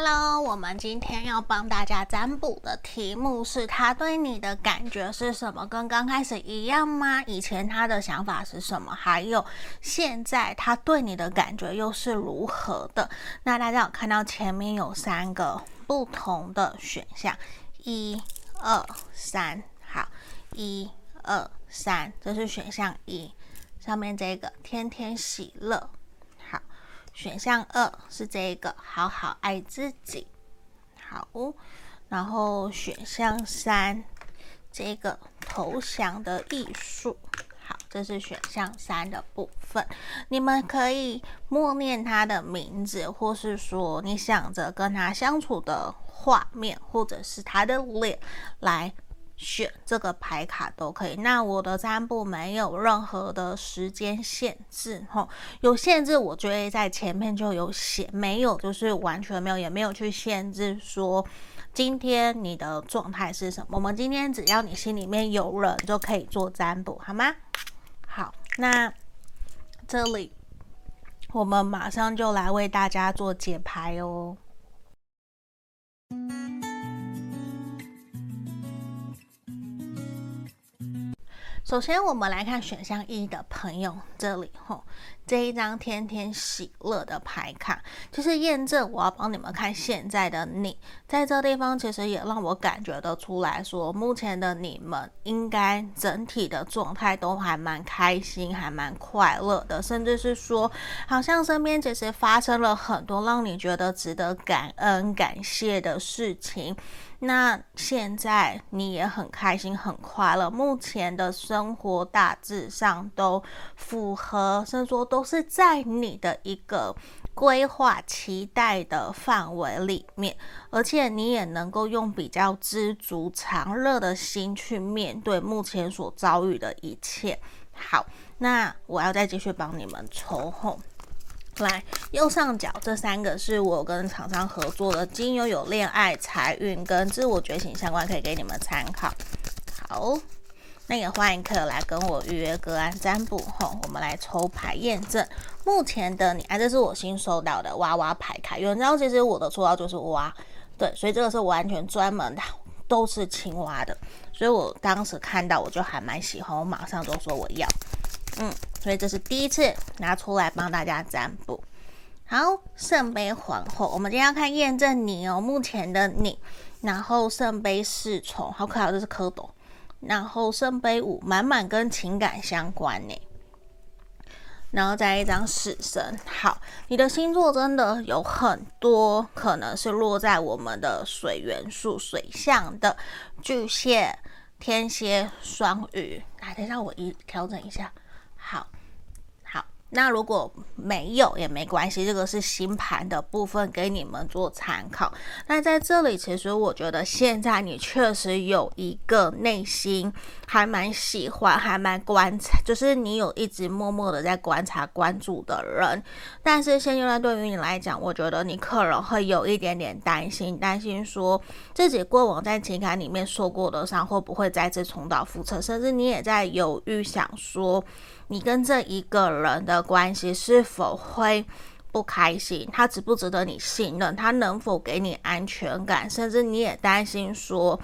Hello，我们今天要帮大家占卜的题目是：他对你的感觉是什么？跟刚开始一样吗？以前他的想法是什么？还有现在他对你的感觉又是如何的？那大家有看到前面有三个不同的选项，一、二、三。好，一、二、三，这是选项一，上面这个天天喜乐。选项二是这个，好好爱自己。好，然后选项三，这个投降的艺术。好，这是选项三的部分。你们可以默念他的名字，或是说你想着跟他相处的画面，或者是他的脸来。选这个牌卡都可以。那我的占卜没有任何的时间限制，吼，有限制我就会在前面就有写，没有就是完全没有，也没有去限制说今天你的状态是什么。我们今天只要你心里面有人就可以做占卜，好吗？好，那这里我们马上就来为大家做解牌哦。首先，我们来看选项一的朋友这里吼，这一张天天喜乐的牌卡，就是验证我要帮你们看现在的你，在这地方其实也让我感觉得出来说，目前的你们应该整体的状态都还蛮开心，还蛮快乐的，甚至是说，好像身边其实发生了很多让你觉得值得感恩、感谢的事情。那现在你也很开心、很快乐，目前的生活大致上都符合，甚至说都都是在你的一个规划、期待的范围里面，而且你也能够用比较知足常乐的心去面对目前所遭遇的一切。好，那我要再继续帮你们抽后。来，右上角这三个是我跟厂商合作的精油，有恋爱、财运跟自我觉醒相关，可以给你们参考。好，那也欢迎客人来跟我预约个案占卜吼，我们来抽牌验证目前的你。啊，这是我新收到的娃娃牌卡，有人知道其实我的绰号就是蛙，对，所以这个是完全专门的，都是青蛙的，所以我当时看到我就还蛮喜欢，我马上就说我要。嗯，所以这是第一次拿出来帮大家占卜。好，圣杯皇后，我们今天要看验证你哦，目前的你。然后圣杯侍从，好可爱，这是蝌蚪。然后圣杯五，满满跟情感相关呢。然后再一张死神，好，你的星座真的有很多可能是落在我们的水元素、水象的巨蟹、天蝎、双鱼。来，等一下我一调整一下。好，那如果没有也没关系，这个是星盘的部分，给你们做参考。那在这里，其实我觉得现在你确实有一个内心还蛮喜欢、还蛮观察，就是你有一直默默的在观察、关注的人。但是现阶段对于你来讲，我觉得你可能会有一点点担心，担心说自己过往在情感里面受过的伤会不会再次重蹈覆辙，甚至你也在犹豫，想说。你跟这一个人的关系是否会不开心？他值不值得你信任？他能否给你安全感？甚至你也担心说。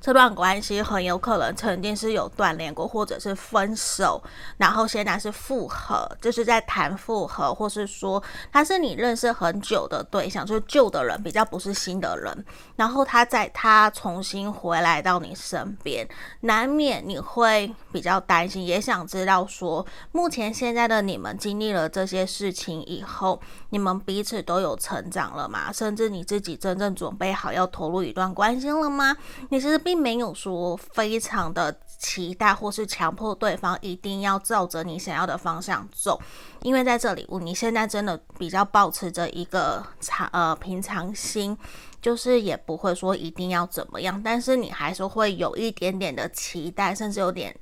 这段关系很有可能曾经是有断联过，或者是分手，然后现在是复合，就是在谈复合，或是说他是你认识很久的对象，就是旧的人，比较不是新的人，然后他在他重新回来到你身边，难免你会比较担心，也想知道说，目前现在的你们经历了这些事情以后，你们彼此都有成长了吗？甚至你自己真正准备好要投入一段关系了吗？你是。并没有说非常的期待，或是强迫对方一定要照着你想要的方向走，因为在这里，你现在真的比较保持着一个常呃平常心，就是也不会说一定要怎么样，但是你还是会有一点点的期待，甚至有点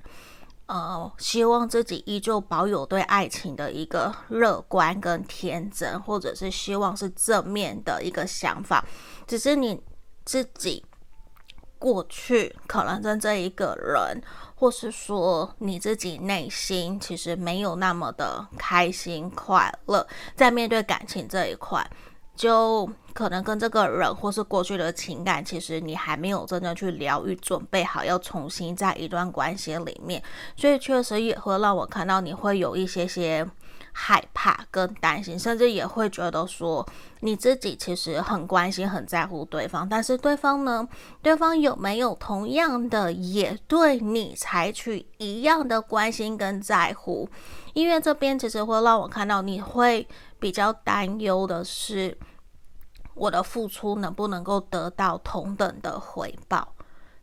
呃希望自己依旧保有对爱情的一个乐观跟天真，或者是希望是正面的一个想法，只是你自己。过去可能跟这一个人，或是说你自己内心其实没有那么的开心快乐，在面对感情这一块，就可能跟这个人或是过去的情感，其实你还没有真的去疗愈，准备好要重新在一段关系里面，所以确实也会让我看到你会有一些些害怕跟担心，甚至也会觉得说你自己其实很关心、很在乎对方，但是对方呢，对方有没有同样的也对你采取一样的关心跟在乎？因为这边其实会让我看到你会比较担忧的是。我的付出能不能够得到同等的回报？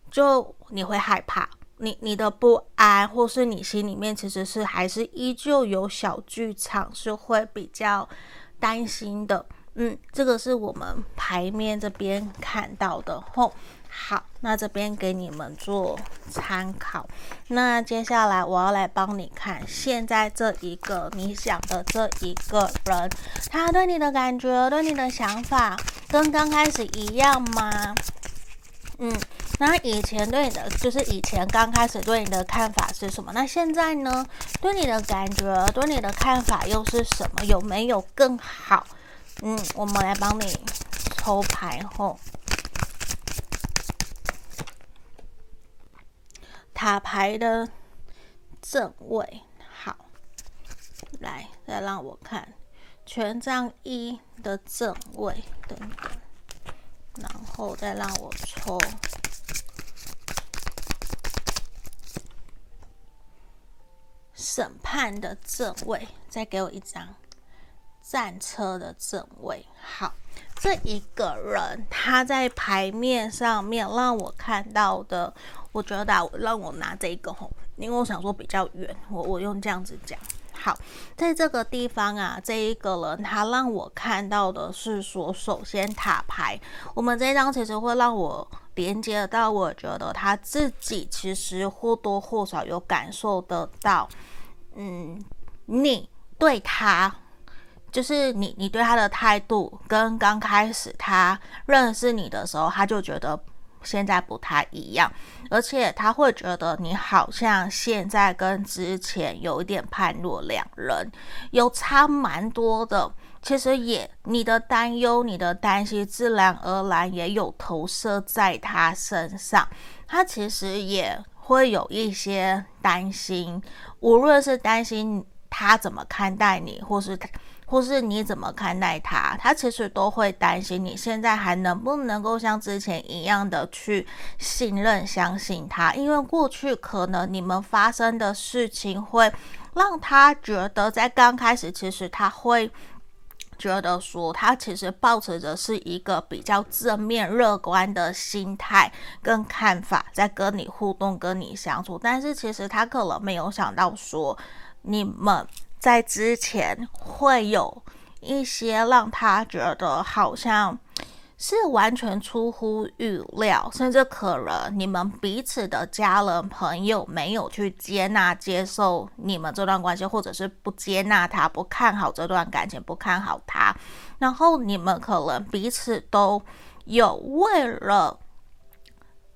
就你会害怕，你你的不安，或是你心里面其实是还是依旧有小剧场，是会比较担心的。嗯，这个是我们牌面这边看到的。吼、好，那这边给你们做参考。那接下来我要来帮你看，现在这一个你想的这一个人，他对你的感觉，对你的想法，跟刚开始一样吗？嗯，那以前对你的，就是以前刚开始对你的看法是什么？那现在呢？对你的感觉，对你的看法又是什么？有没有更好？嗯，我们来帮你抽牌后，塔牌的正位，好，来，再让我看权杖一的正位，等等，然后再让我抽审判的正位，再给我一张。战车的正位，好，这一个人他在牌面上面让我看到的，我觉得让我拿这一个吼，因为我想说比较远，我我用这样子讲。好，在这个地方啊，这一个人他让我看到的是说，首先塔牌，我们这张其实会让我连接到，我觉得他自己其实或多或少有感受得到，嗯，你对他。就是你，你对他的态度跟刚开始他认识你的时候，他就觉得现在不太一样，而且他会觉得你好像现在跟之前有一点判若两人，有差蛮多的。其实也你的担忧、你的担心，自然而然也有投射在他身上，他其实也会有一些担心，无论是担心他怎么看待你，或是他。或是你怎么看待他，他其实都会担心你现在还能不能够像之前一样的去信任、相信他，因为过去可能你们发生的事情会让他觉得，在刚开始其实他会觉得说，他其实抱持着是一个比较正面、乐观的心态跟看法，在跟你互动、跟你相处，但是其实他可能没有想到说你们。在之前会有一些让他觉得好像是完全出乎预料，甚至可能你们彼此的家人朋友没有去接纳、接受你们这段关系，或者是不接纳他、不看好这段感情、不看好他，然后你们可能彼此都有为了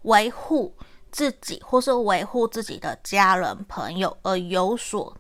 维护自己或是维护自己的家人朋友而有所。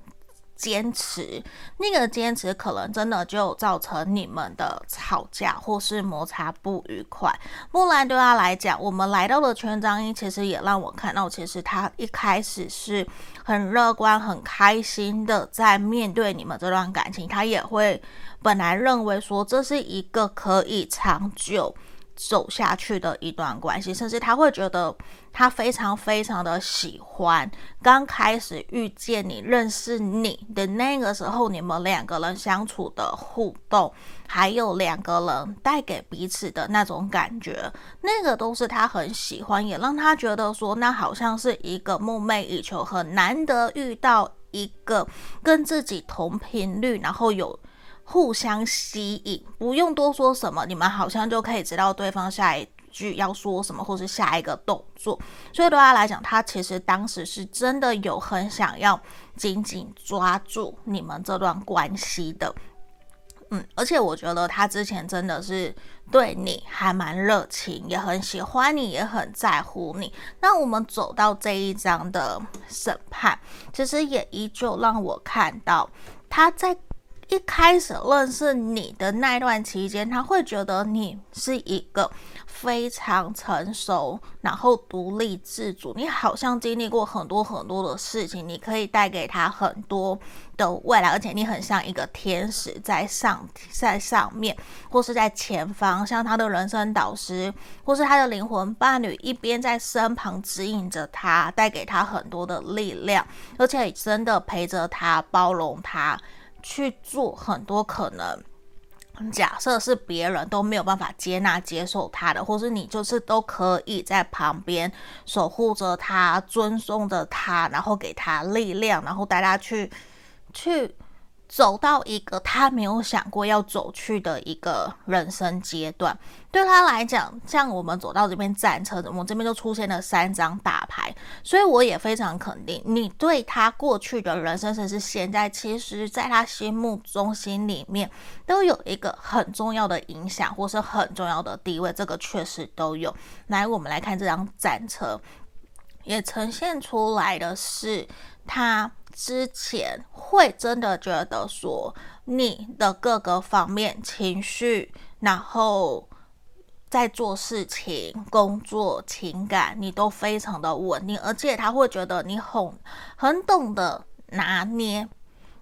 坚持，那个坚持可能真的就造成你们的吵架或是摩擦不愉快。不然对他来讲，我们来到了权杖一，其实也让我看到，其实他一开始是很乐观、很开心的在面对你们这段感情。他也会本来认为说，这是一个可以长久。走下去的一段关系，甚至他会觉得他非常非常的喜欢刚开始遇见你、认识你的那个时候，你们两个人相处的互动，还有两个人带给彼此的那种感觉，那个都是他很喜欢，也让他觉得说，那好像是一个梦寐以求、很难得遇到一个跟自己同频率，然后有。互相吸引，不用多说什么，你们好像就可以知道对方下一句要说什么，或是下一个动作。所以对他来讲，他其实当时是真的有很想要紧紧抓住你们这段关系的。嗯，而且我觉得他之前真的是对你还蛮热情，也很喜欢你，也很在乎你。那我们走到这一张的审判，其实也依旧让我看到他在。一开始认识你的那一段期间，他会觉得你是一个非常成熟，然后独立自主。你好像经历过很多很多的事情，你可以带给他很多的未来，而且你很像一个天使在上在上面，或是在前方，像他的人生导师，或是他的灵魂伴侣，一边在身旁指引着他，带给他很多的力量，而且真的陪着他，包容他。去做很多可能，假设是别人都没有办法接纳、接受他的，或是你就是都可以在旁边守护着他、尊重着他，然后给他力量，然后带他去去。走到一个他没有想过要走去的一个人生阶段，对他来讲，像我们走到这边战车，我们这边就出现了三张大牌，所以我也非常肯定，你对他过去的人生，甚至现在，其实在他心目中心里面都有一个很重要的影响，或是很重要的地位，这个确实都有。来，我们来看这张战车，也呈现出来的是他。之前会真的觉得说你的各个方面情绪，然后在做事情、工作、情感，你都非常的稳定，而且他会觉得你很很懂得拿捏，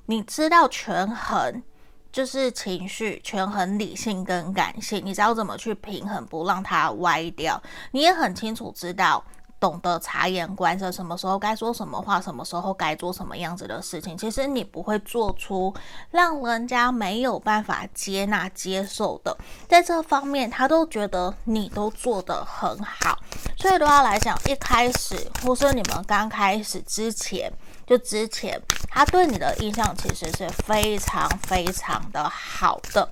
你知道权衡，就是情绪权衡理性跟感性，你知道怎么去平衡，不让它歪掉，你也很清楚知道。懂得察言观色，什么时候该说什么话，什么时候该做什么样子的事情。其实你不会做出让人家没有办法接纳、接受的，在这方面他都觉得你都做得很好。所以对他来讲，一开始或是你们刚开始之前，就之前他对你的印象其实是非常非常的好的。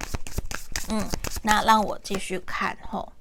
嗯，那让我继续看吼，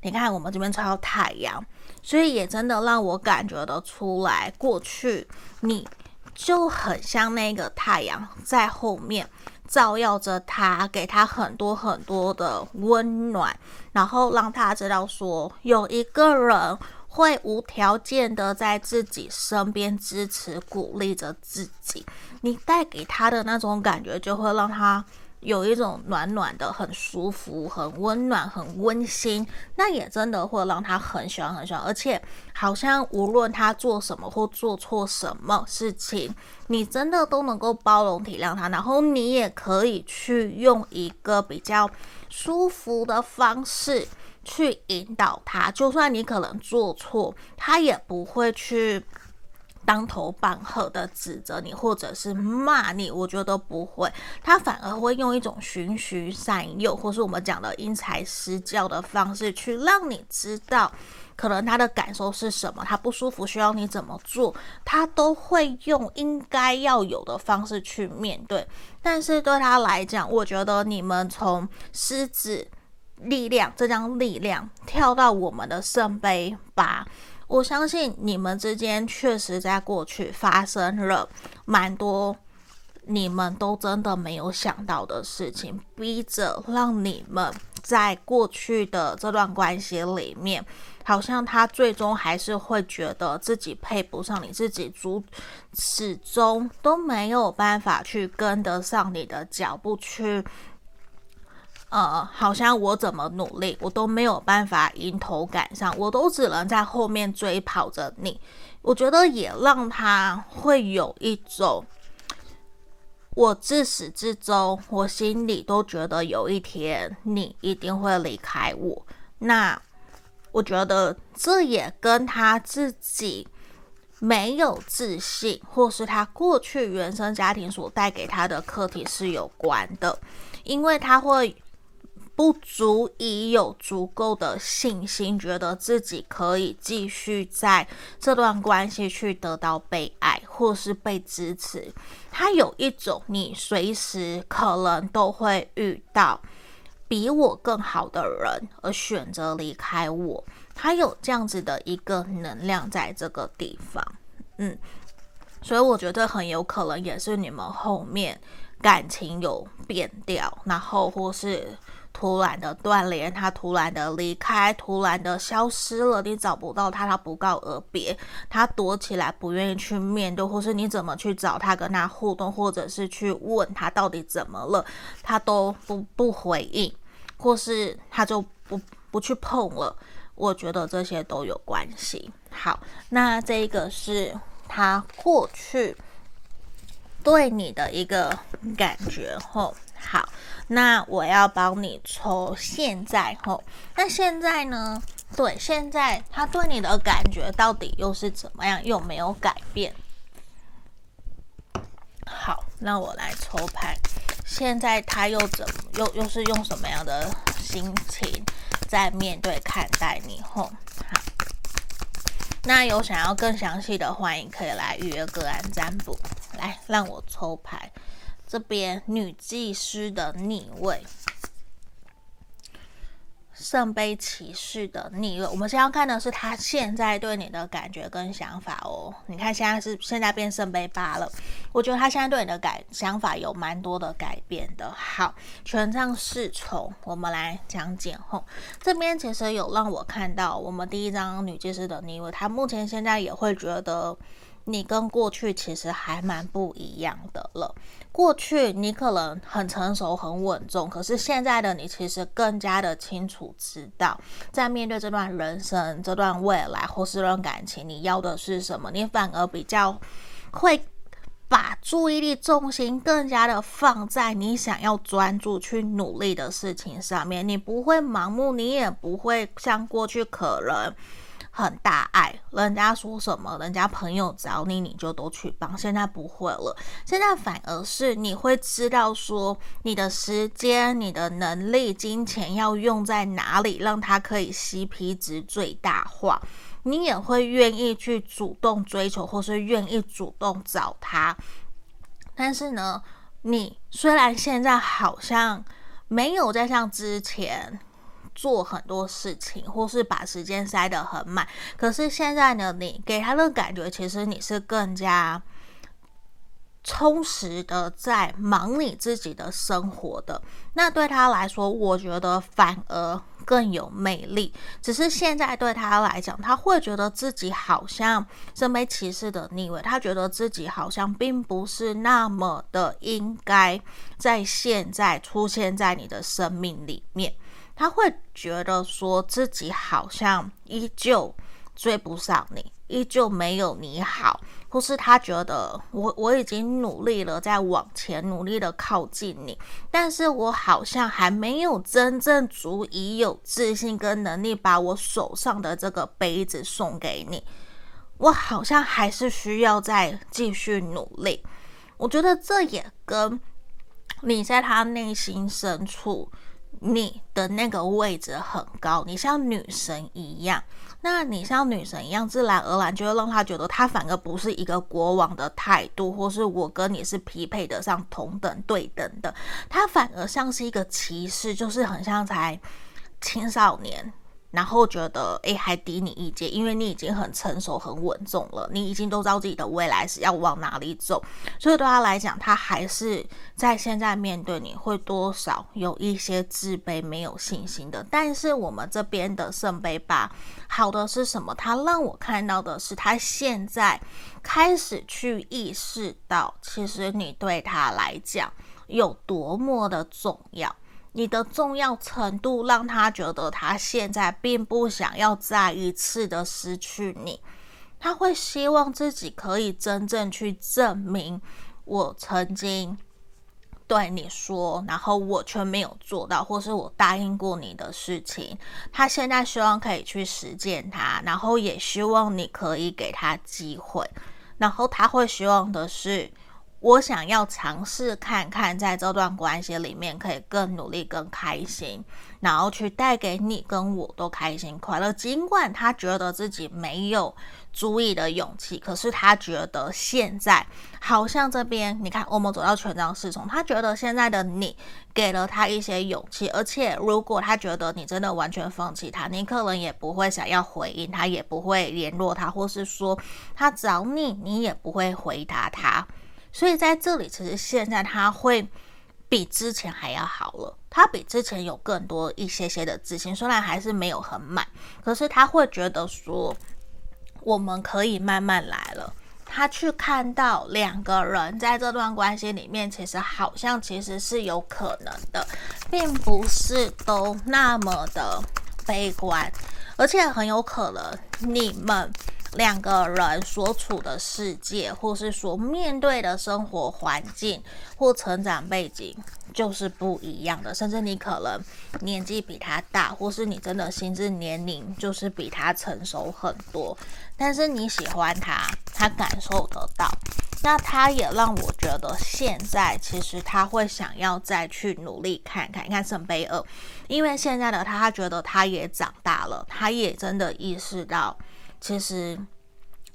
你看我们这边抽太阳。所以也真的让我感觉得出来，过去你就很像那个太阳在后面照耀着他，给他很多很多的温暖，然后让他知道说有一个人会无条件的在自己身边支持鼓励着自己。你带给他的那种感觉，就会让他。有一种暖暖的，很舒服，很温暖，很温馨，那也真的会让他很喜欢，很喜欢。而且，好像无论他做什么或做错什么事情，你真的都能够包容体谅他，然后你也可以去用一个比较舒服的方式去引导他。就算你可能做错，他也不会去。当头棒喝的指责你，或者是骂你，我觉得都不会，他反而会用一种循循善诱，或是我们讲的因材施教的方式，去让你知道，可能他的感受是什么，他不舒服需要你怎么做，他都会用应该要有的方式去面对。但是对他来讲，我觉得你们从狮子力量这张力量跳到我们的圣杯八。我相信你们之间确实在过去发生了蛮多你们都真的没有想到的事情，逼着让你们在过去的这段关系里面，好像他最终还是会觉得自己配不上你，自己足始终都没有办法去跟得上你的脚步去。呃，好像我怎么努力，我都没有办法迎头赶上，我都只能在后面追跑着你。我觉得也让他会有一种，我自始至终，我心里都觉得有一天你一定会离开我。那我觉得这也跟他自己没有自信，或是他过去原生家庭所带给他的课题是有关的，因为他会。不足以有足够的信心，觉得自己可以继续在这段关系去得到被爱或是被支持。他有一种你随时可能都会遇到比我更好的人，而选择离开我。他有这样子的一个能量在这个地方，嗯，所以我觉得很有可能也是你们后面感情有变掉，然后或是突然的断联，他突然的离开，突然的消失了，你找不到他，他不告而别，他躲起来不愿意去面对，或是你怎么去找他跟他互动，或者是去问他到底怎么了，他都不不回应，或是他就不不去碰了。我觉得这些都有关系。好，那这个是他过去。对你的一个感觉吼，好，那我要帮你抽现在吼，那现在呢？对，现在他对你的感觉到底又是怎么样？有没有改变？好，那我来抽牌，现在他又怎么又又是用什么样的心情在面对看待你吼？好，那有想要更详细的，欢迎可以来预约个案占卜。来，让我抽牌。这边女祭司的逆位，圣杯骑士的逆位。我们先要看的是他现在对你的感觉跟想法哦。你看，现在是现在变圣杯八了。我觉得他现在对你的改想法有蛮多的改变的。好，权杖侍从，我们来讲解后。这边其实有让我看到，我们第一张女祭司的逆位，他目前现在也会觉得。你跟过去其实还蛮不一样的了。过去你可能很成熟、很稳重，可是现在的你其实更加的清楚知道，在面对这段人生、这段未来或是这段感情，你要的是什么？你反而比较会把注意力重心更加的放在你想要专注去努力的事情上面。你不会盲目，你也不会像过去可能。很大爱，人家说什么，人家朋友找你，你就都去帮。现在不会了，现在反而是你会知道说，你的时间、你的能力、金钱要用在哪里，让他可以 CP 值最大化。你也会愿意去主动追求，或是愿意主动找他。但是呢，你虽然现在好像没有再像之前。做很多事情，或是把时间塞得很满。可是现在呢，你给他的感觉，其实你是更加充实的，在忙你自己的生活的。那对他来说，我觉得反而更有魅力。只是现在对他来讲，他会觉得自己好像圣杯骑士的逆位，他觉得自己好像并不是那么的应该在现在出现在你的生命里面。他会觉得说自己好像依旧追不上你，依旧没有你好，或是他觉得我我已经努力了，在往前努力的靠近你，但是我好像还没有真正足以有自信跟能力把我手上的这个杯子送给你，我好像还是需要再继续努力。我觉得这也跟你在他内心深处。你的那个位置很高，你像女神一样。那你像女神一样，自然而然就会让他觉得他反而不是一个国王的态度，或是我跟你是匹配得上同等对等的。他反而像是一个骑士，就是很像才青少年。然后觉得，诶，还低你一阶，因为你已经很成熟、很稳重了，你已经都知道自己的未来是要往哪里走，所以对他来讲，他还是在现在面对你会多少有一些自卑、没有信心的。但是我们这边的圣杯八，好的是什么？他让我看到的是，他现在开始去意识到，其实你对他来讲有多么的重要。你的重要程度让他觉得他现在并不想要再一次的失去你，他会希望自己可以真正去证明我曾经对你说，然后我却没有做到，或是我答应过你的事情，他现在希望可以去实践它，然后也希望你可以给他机会，然后他会希望的是。我想要尝试看看，在这段关系里面可以更努力、更开心，然后去带给你跟我都开心快乐。尽管他觉得自己没有足以的勇气，可是他觉得现在好像这边，你看，我们走到权杖侍从，他觉得现在的你给了他一些勇气，而且如果他觉得你真的完全放弃他，你可能也不会想要回应他，也不会联络他，或是说他找你，你也不会回答他。所以在这里，其实现在他会比之前还要好了，他比之前有更多一些些的自信，虽然还是没有很满，可是他会觉得说我们可以慢慢来了。他去看到两个人在这段关系里面，其实好像其实是有可能的，并不是都那么的悲观，而且很有可能你们两个人所处的世界，或是所面对的生活环境或成长背景就是不一样的，甚至你可能年纪比他大，或是你真的心智年龄就是比他成熟很多。但是你喜欢他，他感受得到，那他也让我觉得现在其实他会想要再去努力看看，你看圣杯二，因为现在的他，他觉得他也长大了，他也真的意识到，其实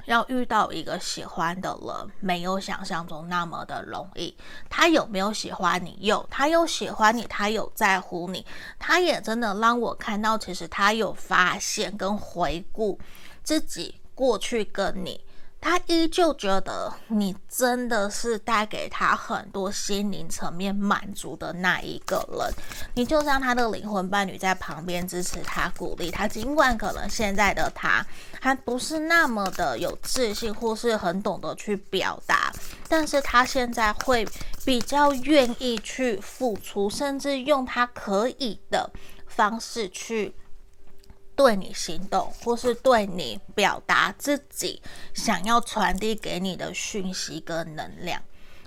要遇到一个喜欢的人，没有想象中那么的容易。他有没有喜欢你？有，他有喜欢你，他有在乎你，他也真的让我看到，其实他有发现跟回顾自己。过去跟你，他依旧觉得你真的是带给他很多心灵层面满足的那一个人，你就像他的灵魂伴侣在旁边支持他、鼓励他。尽管可能现在的他还不是那么的有自信，或是很懂得去表达，但是他现在会比较愿意去付出，甚至用他可以的方式去。对你行动，或是对你表达自己想要传递给你的讯息跟能量，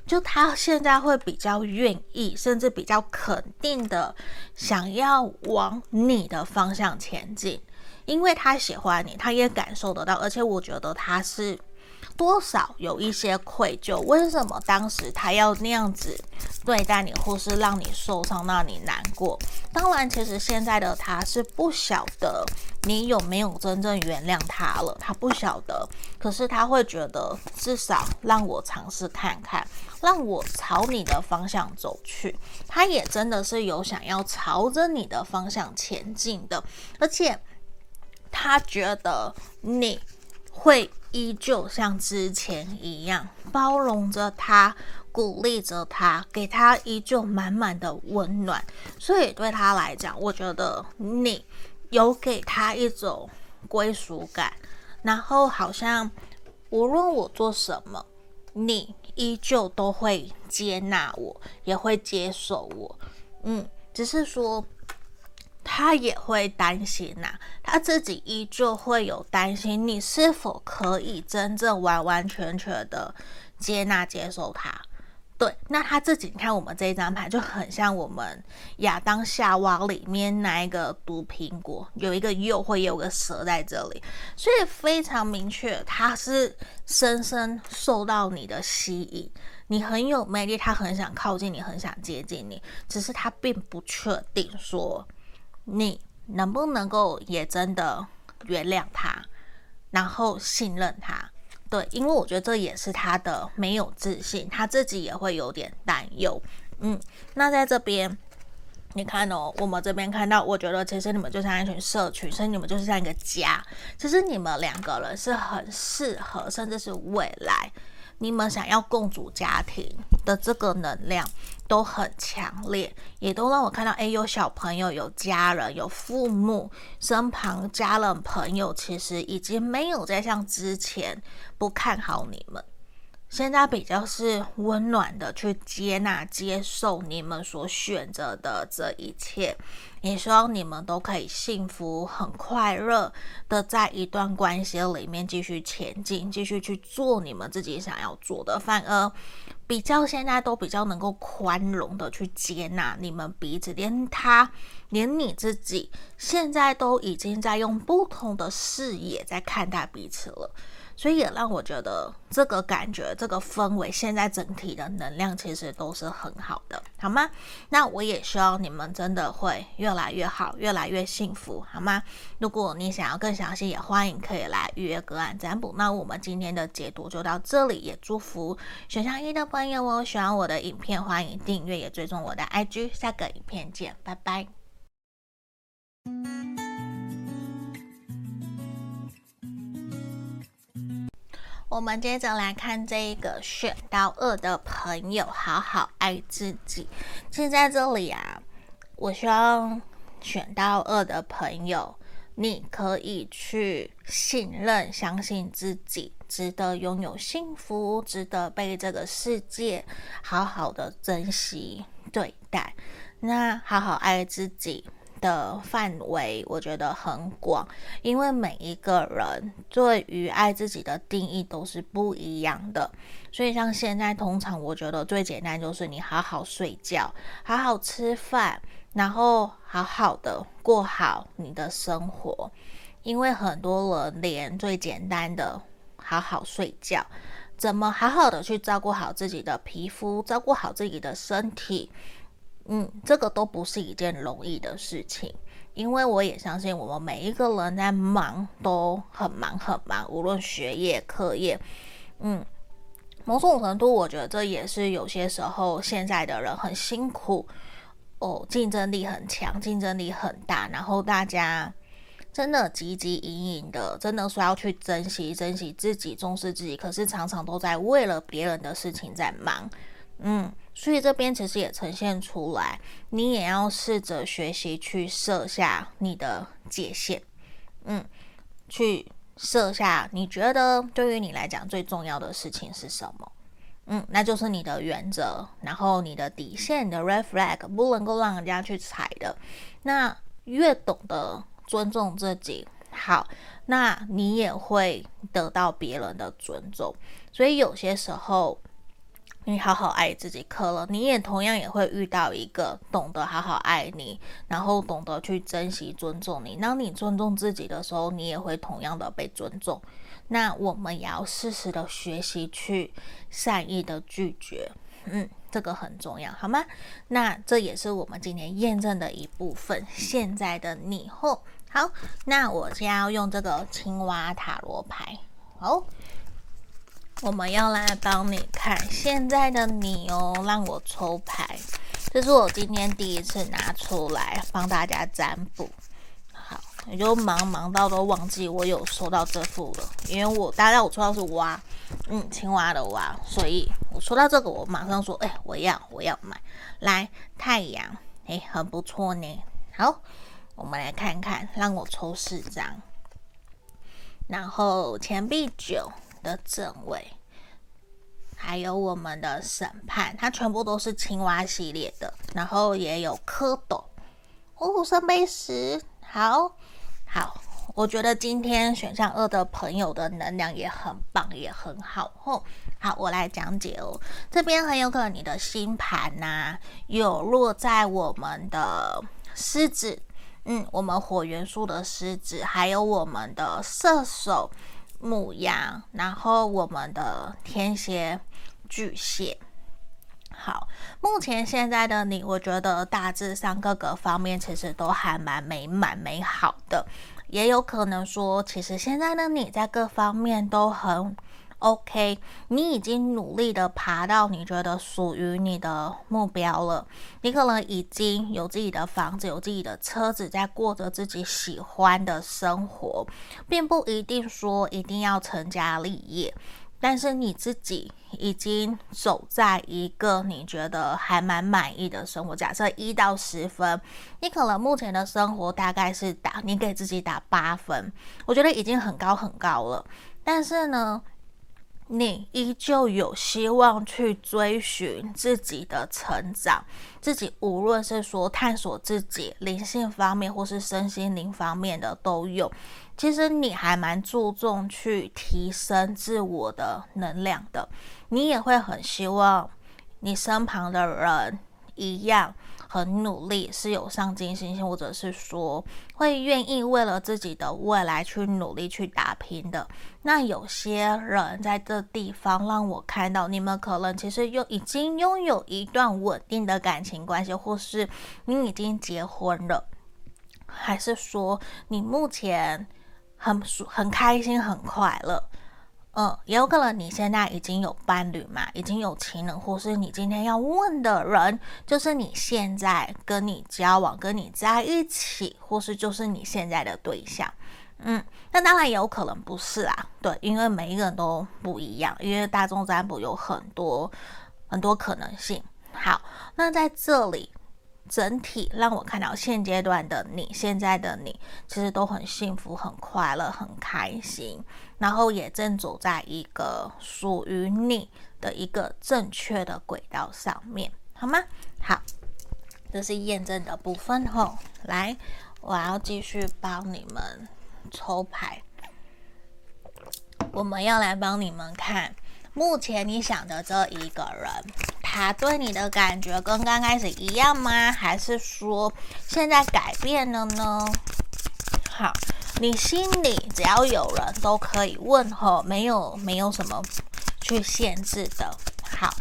就他现在会比较愿意，甚至比较肯定的想要往你的方向前进，因为他喜欢你，他也感受得到，而且我觉得他是。多少有一些愧疚，为什么当时他要那样子对待你，或是让你受伤，让你难过？当然，其实现在的他是不晓得你有没有真正原谅他了，他不晓得。可是他会觉得，至少让我尝试看看，让我朝你的方向走去。他也真的是有想要朝着你的方向前进的，而且他觉得你会。依旧像之前一样包容着他，鼓励着他，给他依旧满满的温暖。所以对他来讲，我觉得你有给他一种归属感，然后好像无论我做什么，你依旧都会接纳我，也会接受我。嗯，只是说。他也会担心呐、他自己依旧会有担心，你是否可以真正完完全全的接纳、接受他？对，那他自己，你看我们这一张牌就很像我们亚当夏娃里面那一个毒苹果，有一个诱惑，有个蛇在这里，所以非常明确，他是深深受到你的吸引，你很有魅力，他很想靠近你，很想接近你，只是他并不确定说。你能不能够也真的原谅他，然后信任他？对，因为我觉得这也是他的没有自信，他自己也会有点担忧。嗯，那在这边你看哦，我们这边看到，我觉得其实你们就像一群社群，所以你们就是像一个家。其实你们两个人是很适合，甚至是未来。你们想要共组家庭的这个能量都很强烈，也都让我看到，诶，有小朋友，有家人，有父母身旁家人朋友，其实已经没有再像之前不看好你们。现在比较是温暖的去接纳、接受你们所选择的这一切，也希望你们都可以幸福、很快乐的在一段关系里面继续前进，继续去做你们自己想要做的。反而比较现在都比较能够宽容的去接纳你们彼此，连他、连你自己，现在都已经在用不同的视野在看待彼此了。所以也让我觉得这个感觉、这个氛围，现在整体的能量其实都是很好的，好吗？那我也希望你们真的会越来越好，越来越幸福，好吗？如果你想要更详细，也欢迎可以来预约个案占卜。那我们今天的解读就到这里，也祝福选项一的朋友哦，喜欢我的影片，欢迎订阅，也追踪我的 IG。下个影片见，拜拜。我们接着来看这一个选到二的朋友，好好爱自己。其实在这里啊，我希望选到二的朋友，你可以去信任、相信自己，值得拥有幸福，值得被这个世界好好的珍惜对待。那好好爱自己。的范围我觉得很广，因为每一个人对于爱自己的定义都是不一样的。所以像现在，通常我觉得最简单就是你好好睡觉，好好吃饭，然后好好的过好你的生活。因为很多人连最简单的好好睡觉，怎么好好的去照顾好自己的皮肤，照顾好自己的身体。嗯，这个都不是一件容易的事情，因为我也相信我们每一个人在忙，都很忙很忙，无论学业、课业，嗯，某种程度，我觉得这也是有些时候现在的人很辛苦哦，竞争力很强，竞争力很大，然后大家真的汲汲营营的，真的说要去珍惜、珍惜自己、重视自己，可是常常都在为了别人的事情在忙，嗯。所以这边其实也呈现出来，你也要试着学习去设下你的界限，嗯，去设下你觉得对于你来讲最重要的事情是什么，嗯，那就是你的原则，然后你的底线，你的 red flag 不能够让人家去踩的。那越懂得尊重自己，好，那你也会得到别人的尊重。所以有些时候。你好好爱自己，可能你也同样也会遇到一个懂得好好爱你，然后懂得去珍惜、尊重你。当你尊重自己的时候，你也会同样的被尊重。那我们也要适时的学习去善意的拒绝，嗯，这个很重要，好吗？那这也是我们今天验证的一部分。现在的你后，好，那我现在要用这个青蛙塔罗牌，好。我们要来帮你看现在的你哦，让我抽牌，这是我今天第一次拿出来帮大家占卜。好，我就忙忙到都忘记我有收到这副了，因为我大概我抽到是蛙，嗯，青蛙的蛙，所以我抽到这个，我马上说，哎，我要，我要买。来，太阳，哎，很不错呢。好，我们来看看，让我抽四张，然后钱币九。的正位，还有我们的审判，它全部都是青蛙系列的，然后也有蝌蚪哦，圣杯十，好好，我觉得今天选项二的朋友的能量也很棒，也很好哦。好，我来讲解哦，这边很有可能你的星盘呐、有落在我们的狮子，嗯，我们火元素的狮子，还有我们的射手。牧羊，然后我们的天蝎、巨蟹。好，目前现在的你，我觉得大致上各个方面其实都还蛮美满、美好的。也有可能说，其实现在的你在各方面都很。OK，你已经努力的爬到你觉得属于你的目标了。你可能已经有自己的房子，有自己的车子，在过着自己喜欢的生活，并不一定说一定要成家立业。但是你自己已经走在一个你觉得还蛮满意的生活。假设一到十分，你可能目前的生活大概是打，你给自己打八分，我觉得已经很高很高了。但是呢，你依旧有希望去追寻自己的成长，自己无论是说探索自己灵性方面，或是身心灵方面的都有。其实你还蛮注重去提升自我的能量的，你也会很希望你身旁的人一样。很努力，是有上进心，或者是说会愿意为了自己的未来去努力去打拼的。那有些人在这地方让我看到，你们可能其实又已经拥有一段稳定的感情关系，或是你已经结婚了，还是说你目前很很开心、很快乐。嗯，也有可能你现在已经有伴侣嘛，已经有情人，或是你今天要问的人，就是你现在跟你交往、跟你在一起，或是就是你现在的对象。嗯，那当然也有可能不是啊，对，因为每一个人都不一样，因为大众占卜有很多很多可能性。好，那在这里整体让我看到现阶段的你，现在的你其实都很幸福、很快乐、很开心，然后也正走在一个属于你的一个正确的轨道上面，好吗？好，这是验证的部分吼，来，我要继续帮你们。抽牌，我们要来帮你们看，目前你想的这一个人，他对你的感觉跟刚开始一样吗？还是说现在改变了呢？好，你心里只要有人都可以问候，没有没有什么去限制的。好，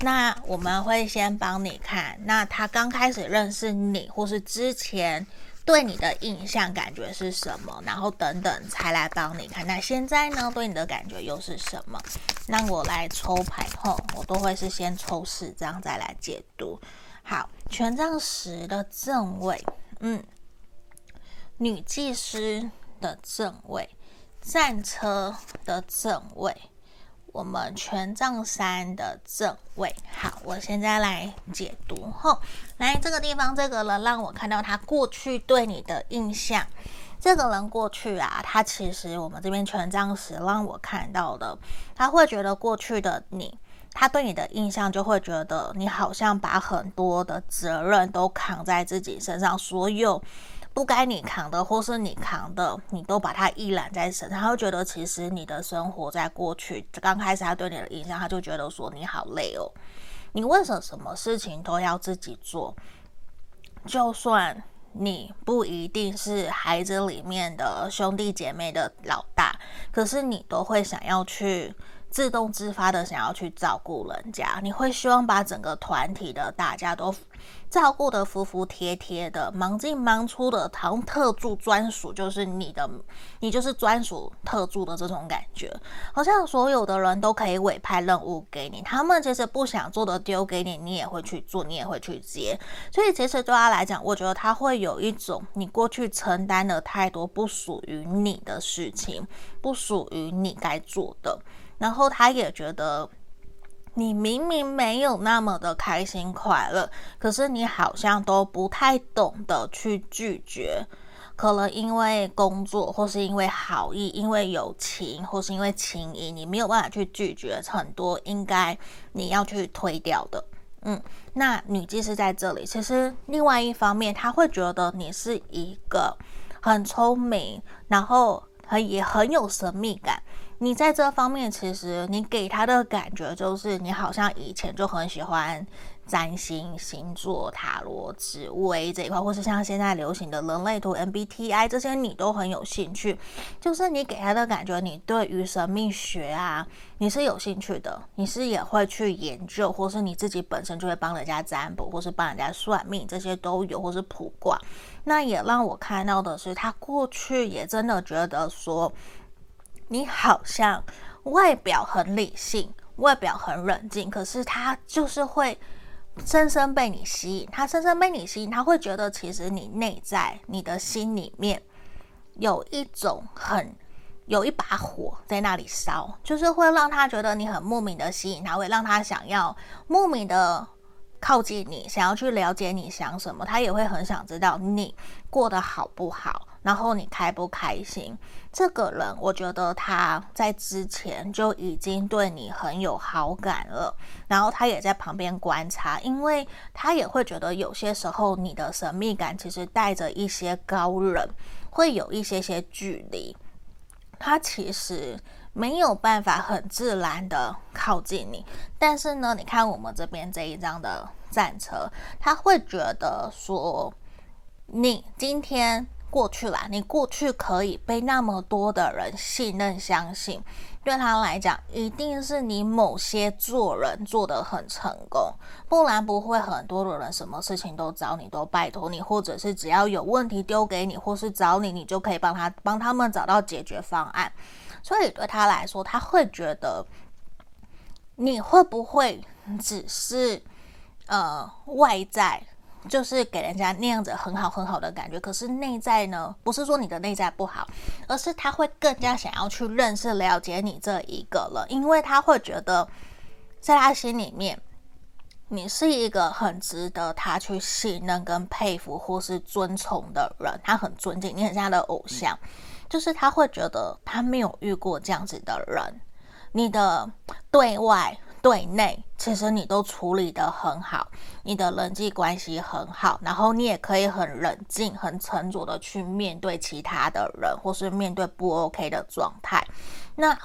那我们会先帮你看，那他刚开始认识你，或是之前。对你的印象感觉是什么？然后等等才来帮你看。那现在呢？对你的感觉又是什么？那我来抽牌后，我都会是先抽四张再来解读。好，权杖十的正位，嗯，女祭司的正位，战车的正位。我们权杖三的正位，好，我现在来解读吼，来这个地方，这个人让我看到他过去对你的印象。这个人过去啊，他其实我们这边权杖十让我看到的，他会觉得过去的你，他对你的印象就会觉得你好像把很多的责任都扛在自己身上，所有。不该你扛的，或是你扛的，你都把它一揽在身上。他会觉得，其实你的生活在过去刚开始，他对你的印象，他就觉得说你好累哦。你为什么什么事情都要自己做？就算你不一定是孩子里面的兄弟姐妹的老大，可是你都会想要去。自动自发的想要去照顾人家，你会希望把整个团体的大家都照顾得服服帖帖的，忙进忙出的，好像特助专属，就是你的，你就是专属特助的这种感觉，好像所有的人都可以委派任务给你，他们其实不想做的丢给你，你也会去做，你也会去接，所以其实对他来讲，我觉得他会有一种你过去承担了太多不属于你的事情，不属于你该做的。然后他也觉得你明明没有那么的开心快乐，可是你好像都不太懂得去拒绝，可能因为工作，或是因为好意，因为友情，或是因为情谊，你没有办法去拒绝很多应该你要去推掉的。嗯，那女祭司在这里，其实另外一方面，他会觉得你是一个很聪明，然后很也很有神秘感。你在这方面，其实你给他的感觉就是，你好像以前就很喜欢占星、星座、塔罗、紫微这一块，或是像现在流行的人类图、MBTI 这些，你都很有兴趣。就是你给他的感觉，你对于神秘学啊，你是有兴趣的，你是也会去研究，或是你自己本身就会帮人家占卜，或是帮人家算命，这些都有，或是卜卦。那也让我看到的是，他过去也真的觉得说。你好像外表很理性，外表很冷静，可是他就是会深深被你吸引。他深深被你吸引，他会觉得其实你内在、你的心里面有一种很有一把火在那里烧，就是会让他觉得你很莫名的吸引，他会让他想要莫名的靠近你，想要去了解你想什么。他也会很想知道你过得好不好。然后你开不开心？这个人，我觉得他在之前就已经对你很有好感了。然后他也在旁边观察，因为他也会觉得有些时候你的神秘感其实带着一些高冷，会有一些些距离。他其实没有办法很自然的靠近你。但是呢，你看我们这边这一张的战车，他会觉得说你今天。过去啦，你过去可以被那么多的人信任、相信，对他来讲，一定是你某些做人做得很成功，不然不会很多的人什么事情都找你，都拜托你，或者是只要有问题丢给你，或是找你，你就可以帮他帮他们找到解决方案。所以对他来说，他会觉得你会不会只是呃外在就是给人家那样子很好很好的感觉。可是内在呢，不是说你的内在不好，而是他会更加想要去认识、了解你这一个了，因为他会觉得在他心里面，你是一个很值得他去信任、跟佩服或是尊崇的人，他很尊敬你，很像他的偶像。就是他会觉得他没有遇过这样子的人，你的对外对内其实你都处理得很好，你的人际关系很好，然后你也可以很冷静、很沉着的去面对其他的人，或是面对不 OK 的状态，那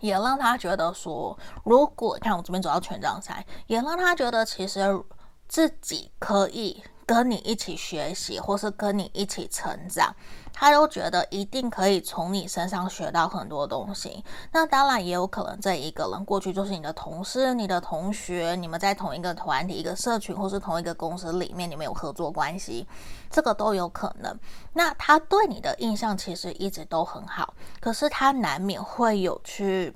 也让他觉得说，如果看我这边走到权杖三，也让他觉得其实自己可以。跟你一起学习，或是跟你一起成长，他都觉得一定可以从你身上学到很多东西。那当然也有可能这一个人过去就是你的同事、你的同学，你们在同一个团体、一个社群，或是同一个公司里面，你们有合作关系，这个都有可能。那他对你的印象其实一直都很好，可是他难免会有去。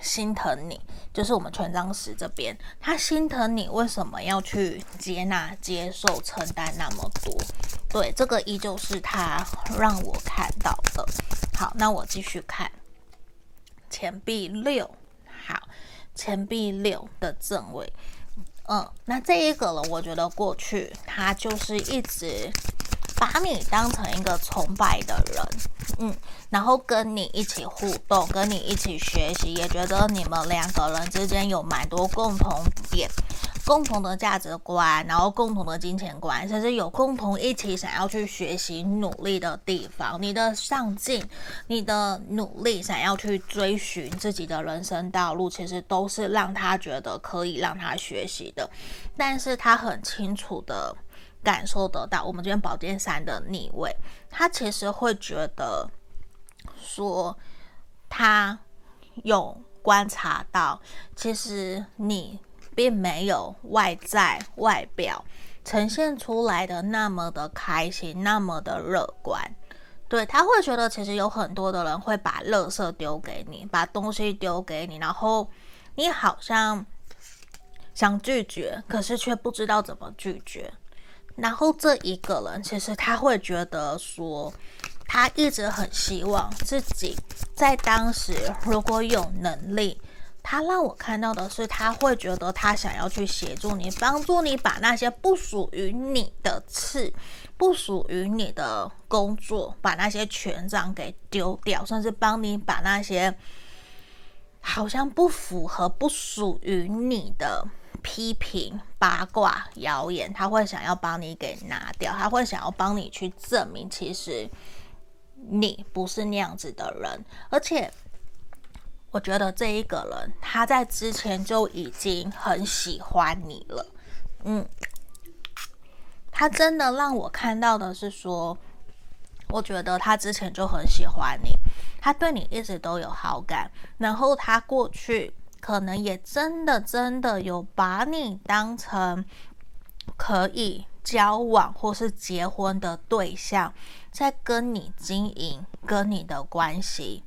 心疼你，就是我们权杖十这边，他心疼你，为什么要去接纳、接受、承担那么多？对，这个依旧是他让我看到的。好，那我继续看钱币六。好，钱币六的正位，嗯，那这一个呢，我觉得过去他就是一直。把你当成一个崇拜的人，嗯，然后跟你一起互动，跟你一起学习，也觉得你们两个人之间有蛮多共同点、共同的价值观，然后共同的金钱观，甚至有共同一起想要去学习、努力的地方。你的上进、你的努力，想要去追寻自己的人生道路，其实都是让他觉得可以让他学习的，但是他很清楚的。感受得到，我们这边宝剑三的逆位，他其实会觉得说，他有观察到，其实你并没有外在外表呈现出来的那么的开心，那么的乐观。对，他会觉得，其实有很多的人会把垃圾丢给你，把东西丢给你，然后你好像想拒绝，可是却不知道怎么拒绝。然后这一个人其实他会觉得说，他一直很希望自己在当时如果有能力，他让我看到的是，他会觉得他想要去协助你，帮助你把那些不属于你的刺，不属于你的工作，把那些权杖给丢掉，甚至帮你把那些好像不符合、不属于你的。批评、八卦、谣言，他会想要帮你给拿掉，他会想要帮你去证明，其实你不是那样子的人。而且，我觉得这一个人他在之前就已经很喜欢你了。嗯，他真的让我看到的是说，我觉得他之前就很喜欢你，他对你一直都有好感，然后他过去。可能也真的真的有把你当成可以交往或是结婚的对象，在跟你经营跟你的关系，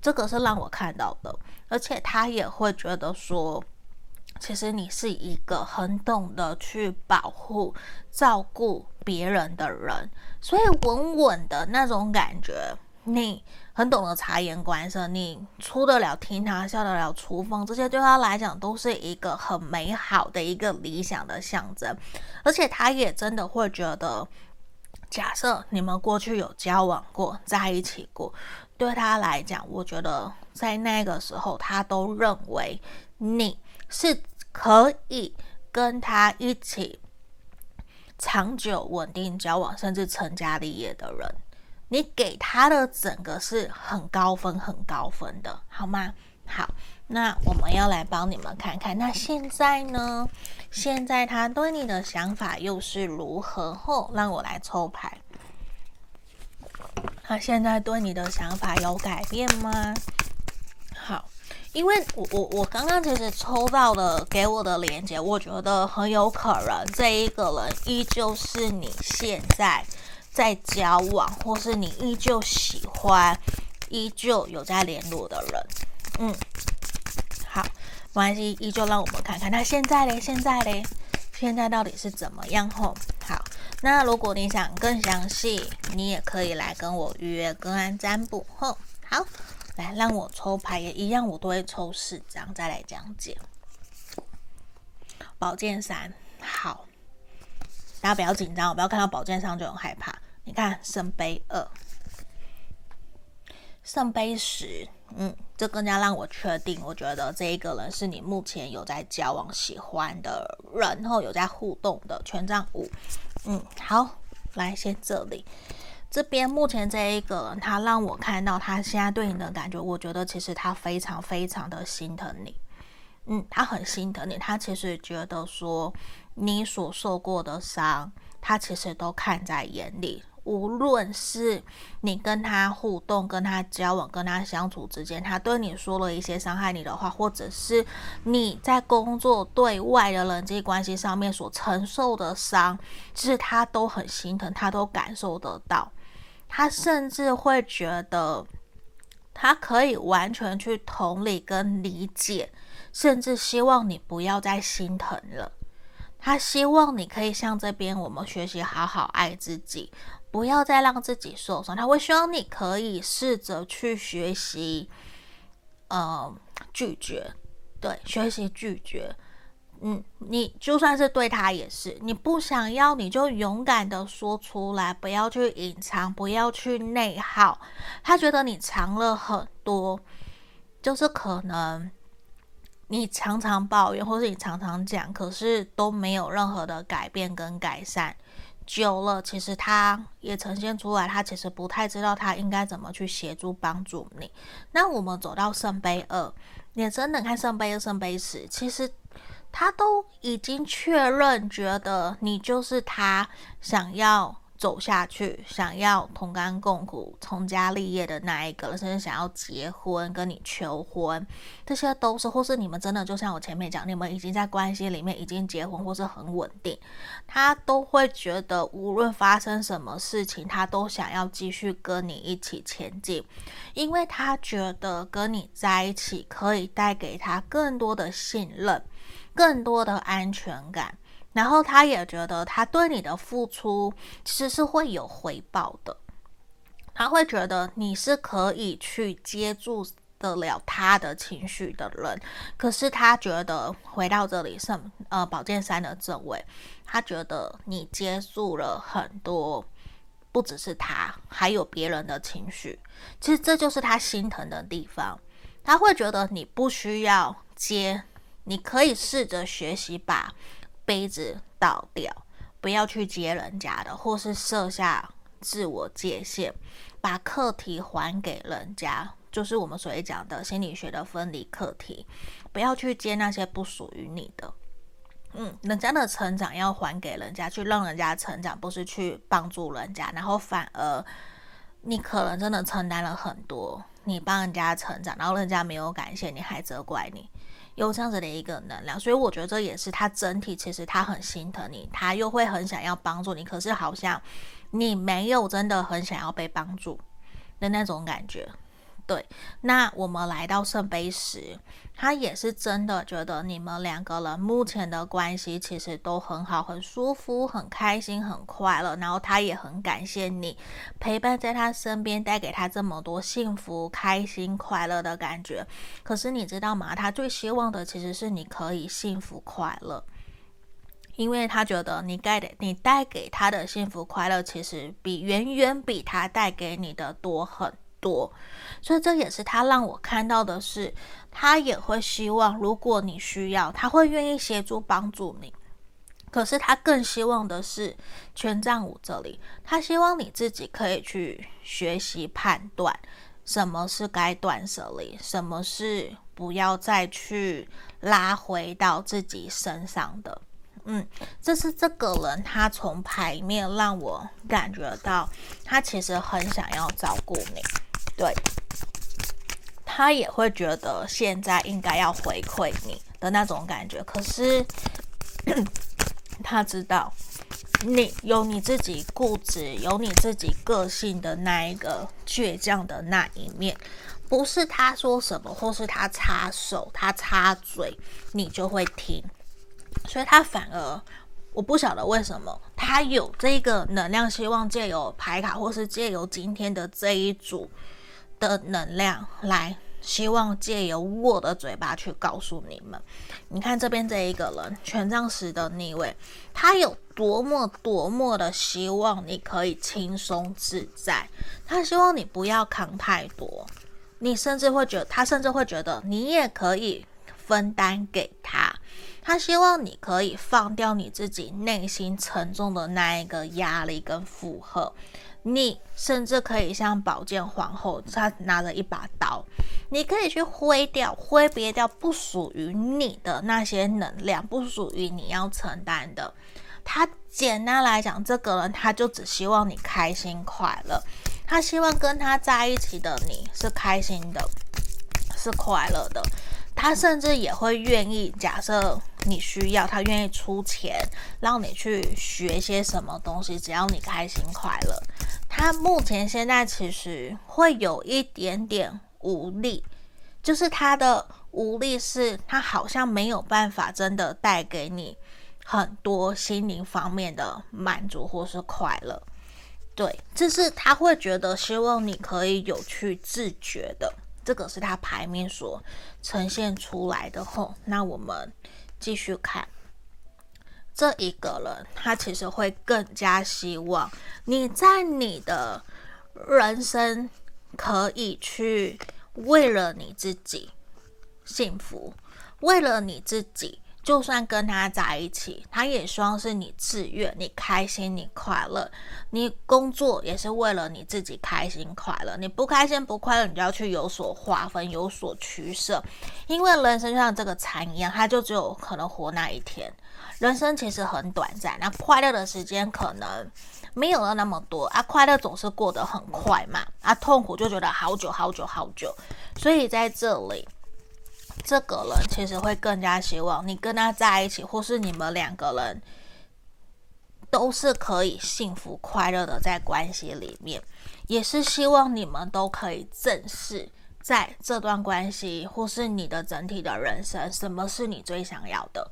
这个是让我看到的，而且他也会觉得说，其实你是一个很懂得去保护、照顾别人的人，所以稳稳的那种感觉，你。很懂得察言观色，你出得了厅堂，下得了厨房，这些对他来讲都是一个很美好的一个理想的象征。而且他也真的会觉得，假设你们过去有交往过，在一起过，对他来讲，我觉得在那个时候，他都认为你是可以跟他一起长久稳定交往，甚至成家立业的人。你给他的整个是很高分、很高分的，好吗？好，那我们要来帮你们看看，那现在呢？现在他对你的想法又是如何？后让我来抽牌。他现在对你的想法有改变吗？好，因为我我我刚刚其实抽到的给我的连接，我觉得很有可能这一个人依旧是你现在。在交往，或是你依旧喜欢、依旧有在联络的人，嗯，好，没关系，依旧让我们看看。那现在嘞？现在嘞？现在到底是怎么样？吼，好，那如果你想更详细，你也可以来跟我预约个案占卜。吼，好，来让我抽牌也一样，我都会抽四张再来讲解。宝剑三，好，大家不要紧张，我不要看到宝剑三就很害怕。你看圣杯二。圣杯十，嗯，这更加让我确定，我觉得这一个人是你目前有在交往、喜欢的人，然后有在互动的权杖五，嗯，好，来先这里，这边目前这一个人，他让我看到他现在对你的感觉，我觉得其实他非常非常的心疼你，嗯，他很心疼你，他其实觉得说你所受过的伤，他其实都看在眼里。无论是你跟他互动、跟他交往、跟他相处之间，他对你说了一些伤害你的话，或者是你在工作对外的人际关系上面所承受的伤，其实他都很心疼，他都感受得到。他甚至会觉得，他可以完全去同理跟理解，甚至希望你不要再心疼了。他希望你可以向这边我们学习好好爱自己，不要再让自己受伤。他会希望你可以试着去学习，呃，拒绝，对，学习拒绝。嗯，你就算是对他也是，你不想要你就勇敢的说出来，不要去隐藏，不要去内耗。他觉得你藏了很多，就是可能。你常常抱怨，或是你常常讲，可是都没有任何的改变跟改善。久了，其实他也呈现出来，他其实不太知道他应该怎么去协助帮助你。那我们走到圣杯二，你真的看圣杯二、圣杯十，其实他都已经确认，觉得你就是他想要。走下去，想要同甘共苦、成家立业的那一个，甚至想要结婚、跟你求婚，这些都是，或是你们真的就像我前面讲，你们已经在关系里面已经结婚，或是很稳定，他都会觉得无论发生什么事情，他都想要继续跟你一起前进，因为他觉得跟你在一起可以带给他更多的信任、更多的安全感。然后他也觉得他对你的付出其实是会有回报的，他会觉得你是可以去接住得了他的情绪的人。可是他觉得回到这里是呃宝剑三的正位，他觉得你接住了很多，不只是他，还有别人的情绪。其实这就是他心疼的地方。他会觉得你不需要接，你可以试着学习把。杯子倒掉，不要去接人家的，或是设下自我界限，把课题还给人家，就是我们所谓讲的心理学的分离课题，不要去接那些不属于你的。嗯，人家的成长要还给人家，去让人家成长，不是去帮助人家，然后反而你可能真的承担了很多，你帮人家成长，然后人家没有感谢你，还责怪你。有这样子的一个能量，所以我觉得这也是他整体，其实他很心疼你，他又会很想要帮助你，可是好像你没有真的很想要被帮助的那种感觉。对，那我们来到圣杯十，他也是真的觉得你们两个人目前的关系其实都很好，很舒服，很开心，很快乐。然后他也很感谢你陪伴在他身边，带给他这么多幸福、开心、快乐的感觉。可是你知道吗？他最希望的其实是你可以幸福快乐，因为他觉得你带的、你带给他的幸福快乐，其实比远远比他带给你的多很多，所以这也是他让我看到的是，他也会希望，如果你需要，他会愿意协助帮助你。可是他更希望的是权杖五这里，他希望你自己可以去学习判断，什么是该断舍离，什么是不要再去拉回到自己身上的。嗯，这是这个人，他从牌面让我感觉到，他其实很想要照顾你。对，他也会觉得现在应该要回馈你的那种感觉，可是 他知道你有你自己固执、有你自己个性的那一个倔强的那一面，不是他说什么或是他插手、他插嘴，你就会听，所以他反而我不晓得为什么他有这个能量，希望借由牌卡，或是借由今天的这一组的能量来。希望借由我的嘴巴去告诉你们，你看这边这一个人权杖十的逆位，他有多么多么的希望你可以轻松自在，他希望你不要扛太多，你甚至会觉得他甚至会觉得你也可以分担给他，他希望你可以放掉你自己内心沉重的那一个压力跟负荷。你甚至可以像宝剑皇后，她拿着一把刀，你可以去挥掉、挥别掉不属于你的那些能量，不属于你要承担的。他简单来讲，这个人他就只希望你开心快乐，他希望跟他在一起的你是开心的，是快乐的。他甚至也会愿意，假设你需要，他愿意出钱让你去学些什么东西，只要你开心快乐。他目前现在其实会有一点点无力，就是他的无力是，他好像没有办法真的带给你很多心灵方面的满足或是快乐。对，就是他会觉得希望你可以有去自觉的。这个是他牌面所呈现出来的吼，那我们继续看这一个人，他其实会更加希望你在你的人生可以去为了你自己幸福，为了你自己。就算跟他在一起，他也希望是你自愿、你开心、你快乐。你工作也是为了你自己开心快乐。你不开心不快乐，你就要去有所划分、有所取舍。因为人生就像这个蚕一样，它就只有可能活那一天。人生其实很短暂，那快乐的时间可能没有了那么多啊。快乐总是过得很快嘛，啊，痛苦就觉得好久好久好久。所以在这里。这个人其实会更加希望你跟他在一起，或是你们两个人都是可以幸福快乐的在关系里面，也是希望你们都可以正视在这段关系，或是你的整体的人生，什么是你最想要的。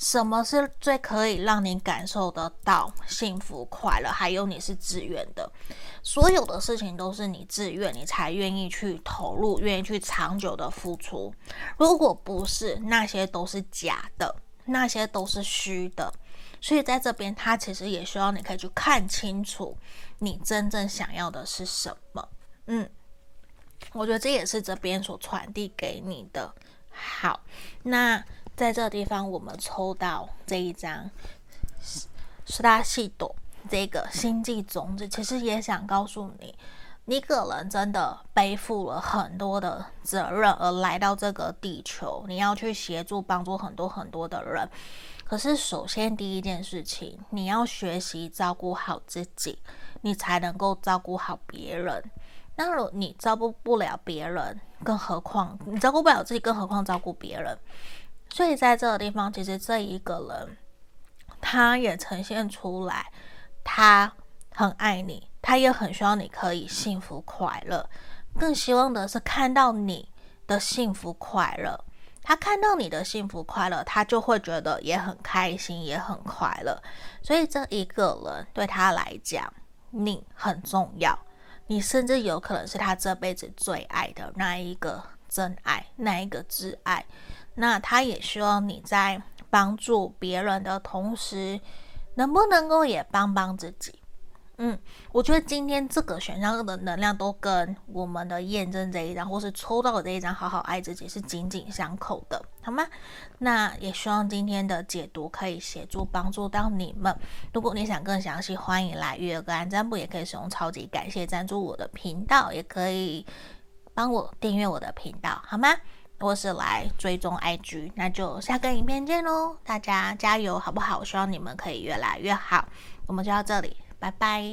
什么是最可以让你感受得到幸福快乐？还有你是自愿的，所有的事情都是你自愿，你才愿意去投入，愿意去长久的付出。如果不是，那些都是假的，那些都是虚的。所以在这边，他其实也希望你可以去看清楚，你真正想要的是什么。嗯，我觉得这也是这边所传递给你的。好，那。在这个地方，我们抽到这一张斯拉西朵这个星际种子，其实也想告诉你，你个人真的背负了很多的责任而来到这个地球，你要去协助帮助很多很多的人。可是，首先第一件事情，你要学习照顾好自己，你才能够照顾好别人。那如你照顾不了别人，更何况你照顾不了自己，更何况照顾别人。所以在这个地方，其实这一个人，他也呈现出来，他很爱你，他也很希望你可以幸福快乐，更希望的是看到你的幸福快乐。他看到你的幸福快乐，他就会觉得也很开心，也很快乐。所以这一个人对他来讲，你很重要，你甚至有可能是他这辈子最爱的那一个真爱，那一个挚爱。那他也希望你在帮助别人的同时，能不能够也帮帮自己？嗯，我觉得今天这个选项的能量都跟我们的验证这一张，或是抽到的这一张“好好爱自己”是紧紧相扣的，好吗？那也希望今天的解读可以协助帮助到你们。如果你想更详细，欢迎来约个案占卜，也可以使用超级感谢赞助我的频道，也可以帮我订阅我的频道，好吗？或是来追踪 IG，那就下个影片见喽！大家加油，好不好？希望你们可以越来越好。我们就到这里，拜拜。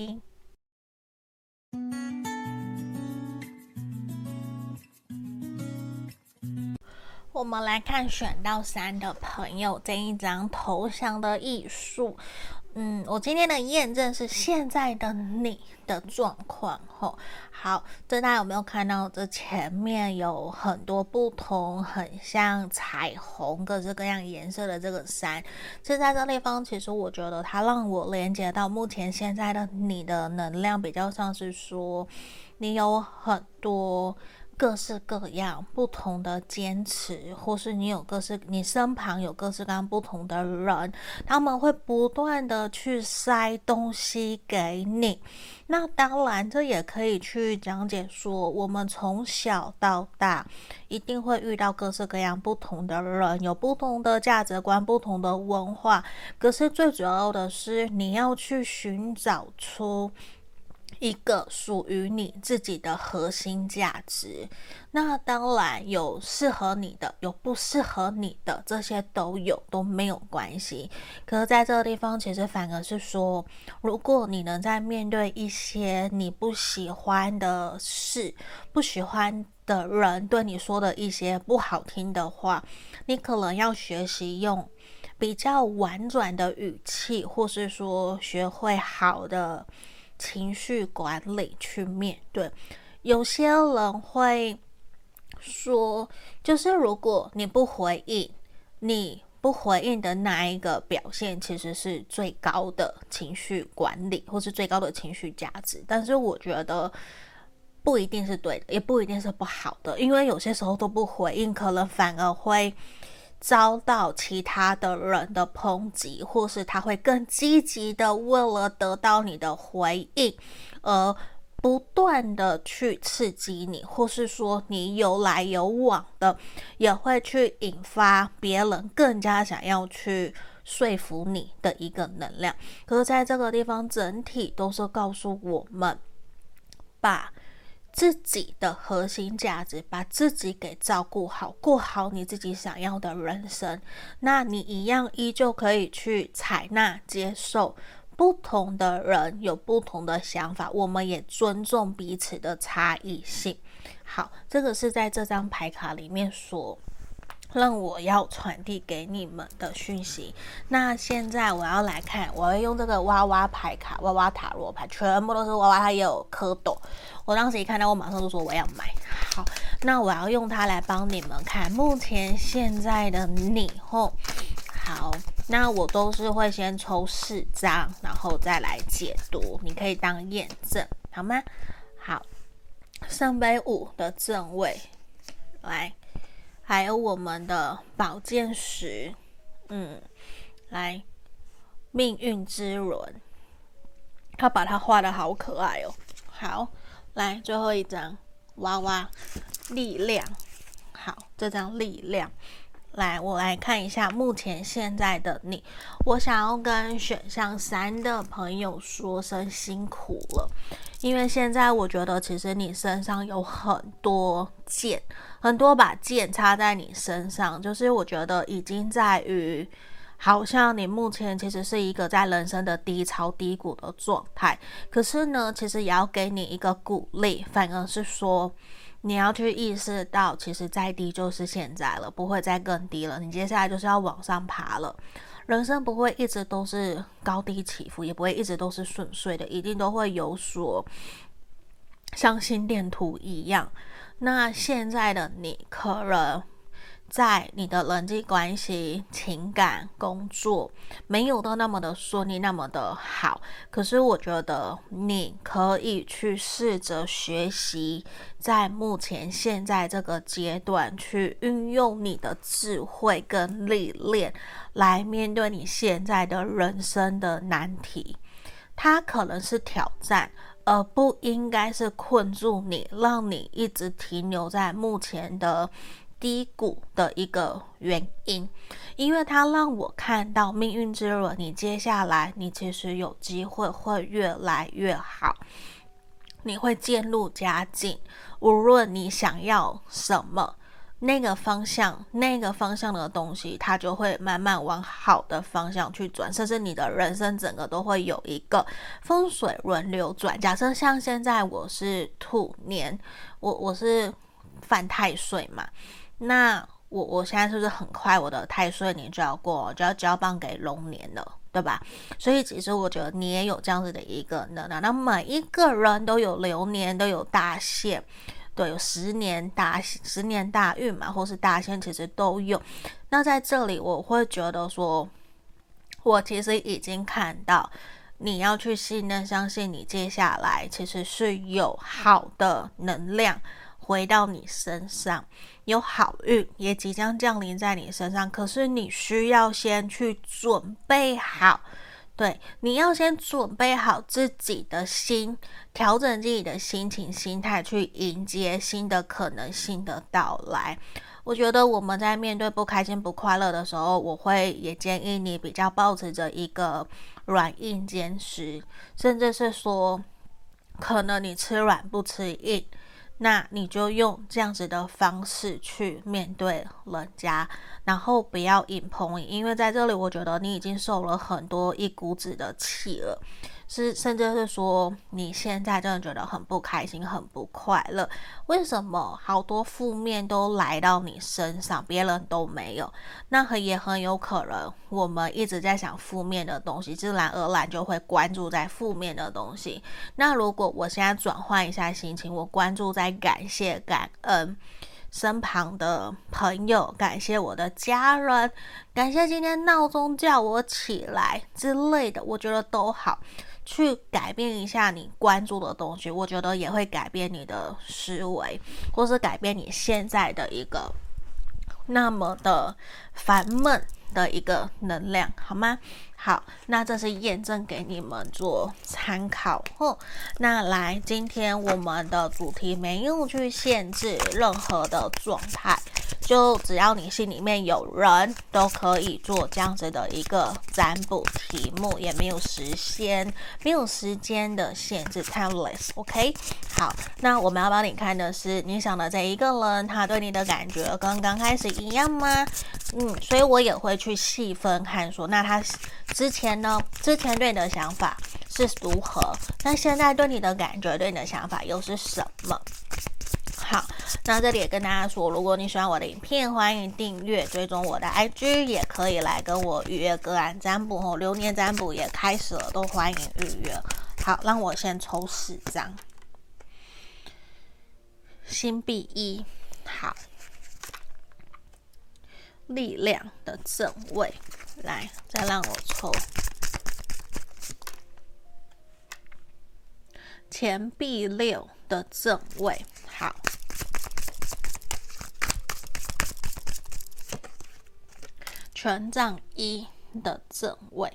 我们来看选到三的朋友这一张投降的艺术。嗯，我今天的验证是现在的你的状况。吼，好，这大家有没有看到？这前面有很多不同，很像彩虹，各式各样颜色的这个山。就在这地方，其实我觉得它让我连接到目前现在的你的能量，比较像是说，你有很多。各式各样不同的坚持，或是你有各式，你身旁有各式各样不同的人，他们会不断的去塞东西给你。那当然，这也可以去讲解说，我们从小到大一定会遇到各式各样不同的人，有不同的价值观、不同的文化。可是最主要的是，你要去寻找出。一个属于你自己的核心价值，那当然有适合你的，有不适合你的，这些都有，都没有关系。可是在这个地方，其实反而是说，如果你能在面对一些你不喜欢的事、不喜欢的人对你说的一些不好听的话，你可能要学习用比较婉转的语气，或是说学会好的。情绪管理去面对，有些人会说，就是如果你不回应，你不回应的那一个表现，其实是最高的情绪管理，或是最高的情绪价值。但是我觉得不一定是对的，也不一定是不好的，因为有些时候都不回应，可能反而会。遭到其他的人的抨击，或是他会更积极的为了得到你的回应，而不断的去刺激你，或是说你有来有往的，也会去引发别人更加想要去说服你的一个能量。可是在这个地方，整体都是告诉我们，把。自己的核心价值，把自己给照顾好，过好你自己想要的人生，那你一样依旧可以去采纳、接受不同的人有不同的想法，我们也尊重彼此的差异性。好，这个是在这张牌卡里面所。让我要传递给你们的讯息。那现在我要来看，我要用这个娃娃牌卡、娃娃塔罗牌，全部都是娃娃，它也有蝌蚪。我当时一看到，我马上就说我要买。好，那我要用它来帮你们看目前现在的你。吼，好，那我都是会先抽四张，然后再来解读，你可以当验证，好吗？好，圣杯五的正位，来。还有我们的宝剑十，嗯，来命运之轮，他把它画得好可爱哦。好，来最后一张娃娃力量，好，这张力量。来，我来看一下目前现在的你。我想要跟选项三的朋友说声辛苦了，因为现在我觉得其实你身上有很多剑，很多把剑插在你身上，就是我觉得已经在于，好像你目前其实是一个在人生的低潮低谷的状态。可是呢，其实也要给你一个鼓励，反而是说。你要去意识到，其实再低就是现在了，不会再更低了。你接下来就是要往上爬了。人生不会一直都是高低起伏，也不会一直都是顺遂的，一定都会有所像心电图一样。那现在的你可能。在你的人际关系、情感、工作没有都那么的顺利，那么的好。可是我觉得你可以去试着学习，在目前现在这个阶段，去运用你的智慧跟历练，来面对你现在的人生的难题。它可能是挑战，而不应该是困住你，让你一直停留在目前的。低谷的一个原因，因为它让我看到命运之轮，你接下来你其实有机会会越来越好，你会渐入佳境。无论你想要什么，那个方向，那个方向的东西，它就会慢慢往好的方向去转，甚至你的人生整个都会有一个风水轮流转。假设像现在我是兔年，我我是犯太岁嘛。那我我现在是不是很快我的太岁年就要过，就要交棒给龙年了，对吧？所以其实我觉得你也有这样子的一个能量，那每一个人都有流年，都有大限，对，有十年大十年大运嘛，或是大限，其实都有。那在这里，我会觉得说，我其实已经看到你要去信任、相信你接下来其实是有好的能量。回到你身上，有好运也即将降临在你身上。可是你需要先去准备好，对，你要先准备好自己的心，调整自己的心情、心态，去迎接新的可能性的到来。我觉得我们在面对不开心、不快乐的时候，我会也建议你比较保持着一个软硬兼施，甚至是说，可能你吃软不吃硬。那你就用这样子的方式去面对人家，然后不要硬碰硬，因为在这里我觉得你已经受了很多一股子的气了。是，甚至是说你现在真的觉得很不开心、很不快乐，为什么好多负面都来到你身上，别人都没有？那很也很有可能，我们一直在想负面的东西，自然而然就会关注在负面的东西。那如果我现在转换一下心情，我关注在感谢、感恩身旁的朋友，感谢我的家人，感谢今天闹钟叫我起来之类的，我觉得都好。去改变一下你关注的东西，我觉得也会改变你的思维，或是改变你现在的一个那么的烦闷的一个能量，好吗？好，那这是验证给你们做参考。哦，那来，今天我们的主题没有去限制任何的状态。就只要你心里面有人，都可以做这样子的一个占卜题目，也没有时间，没有时间的限制，timeless，OK？好，那我们要帮你看的是你想的这一个人，他对你的感觉跟刚开始一样吗？嗯，所以我也会去细分看说，那他之前呢？之前对你的想法是如何？那现在对你的感觉，对你的想法又是什么？好，那这里也跟大家说，如果你喜欢我的影片，欢迎订阅、追踪我的 IG，也可以来跟我预约个案占卜哦。流年占卜也开始了，都欢迎预约。好，让我先抽四张，星币一，好，力量的正位，来，再让我抽。钱币六的正位，好。权杖一的正位，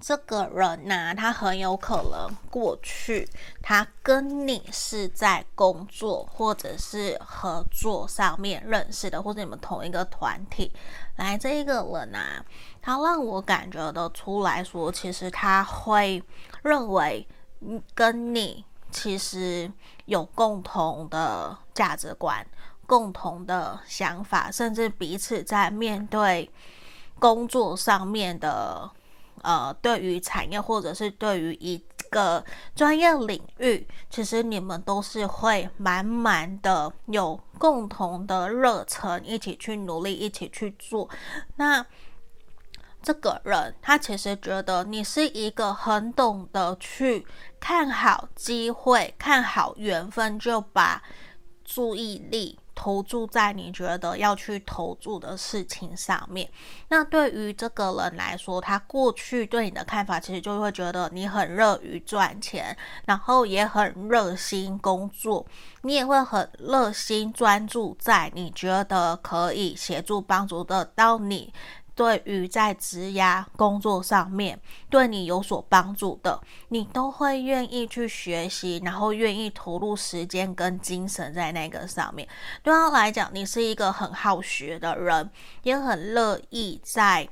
这个人呐、他很有可能过去他跟你是在工作或者是合作上面认识的，或者你们同一个团体。来，这一个人呐、他让我感觉得出来说，其实他会认为跟你其实有共同的价值观、共同的想法，甚至彼此在面对。工作上面的，呃，对于产业或者是对于一个专业领域，其实你们都是会满满的有共同的热忱，一起去努力，一起去做。那这个人他其实觉得你是一个很懂得去看好机会、看好缘分，就把注意力。投注在你觉得要去投注的事情上面。那对于这个人来说，他过去对你的看法，其实就会觉得你很乐于赚钱，然后也很热心工作，你也会很热心专注在你觉得可以协助帮助得到你。对于在职涯工作上面对你有所帮助的，你都会愿意去学习，然后愿意投入时间跟精神在那个上面。对他来讲，你是一个很好学的人，也很乐意在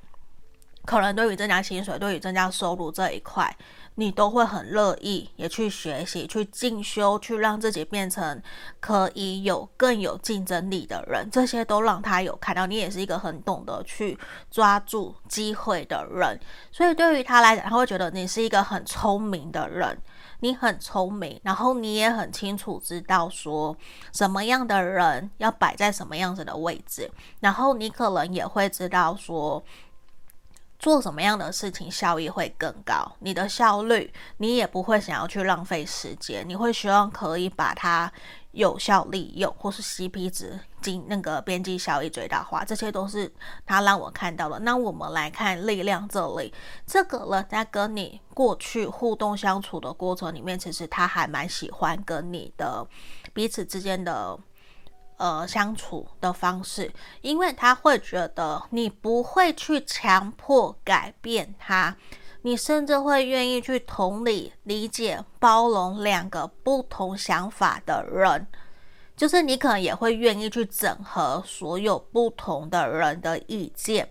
可能对于增加薪水、对于增加收入这一块，你都会很乐意也去学习、去进修、去让自己变成可以有更有竞争力的人。这些都让他有看到你也是一个很懂得去抓住机会的人。所以对于他来讲，他会觉得你是一个很聪明的人。你很聪明，然后你也很清楚知道说什么样的人要摆在什么样子的位置，然后你可能也会知道说。做什么样的事情效益会更高？你的效率，你也不会想要去浪费时间，你会希望可以把它有效利用，或是 CP 值经那个边际效益最大化，这些都是他让我看到的。那我们来看力量这里，这个呢，在跟你过去互动相处的过程里面，其实他还蛮喜欢跟你的彼此之间的。呃，相处的方式，因为他会觉得你不会去强迫改变他，你甚至会愿意去同理、理解、包容两个不同想法的人，就是你可能也会愿意去整合所有不同的人的意见，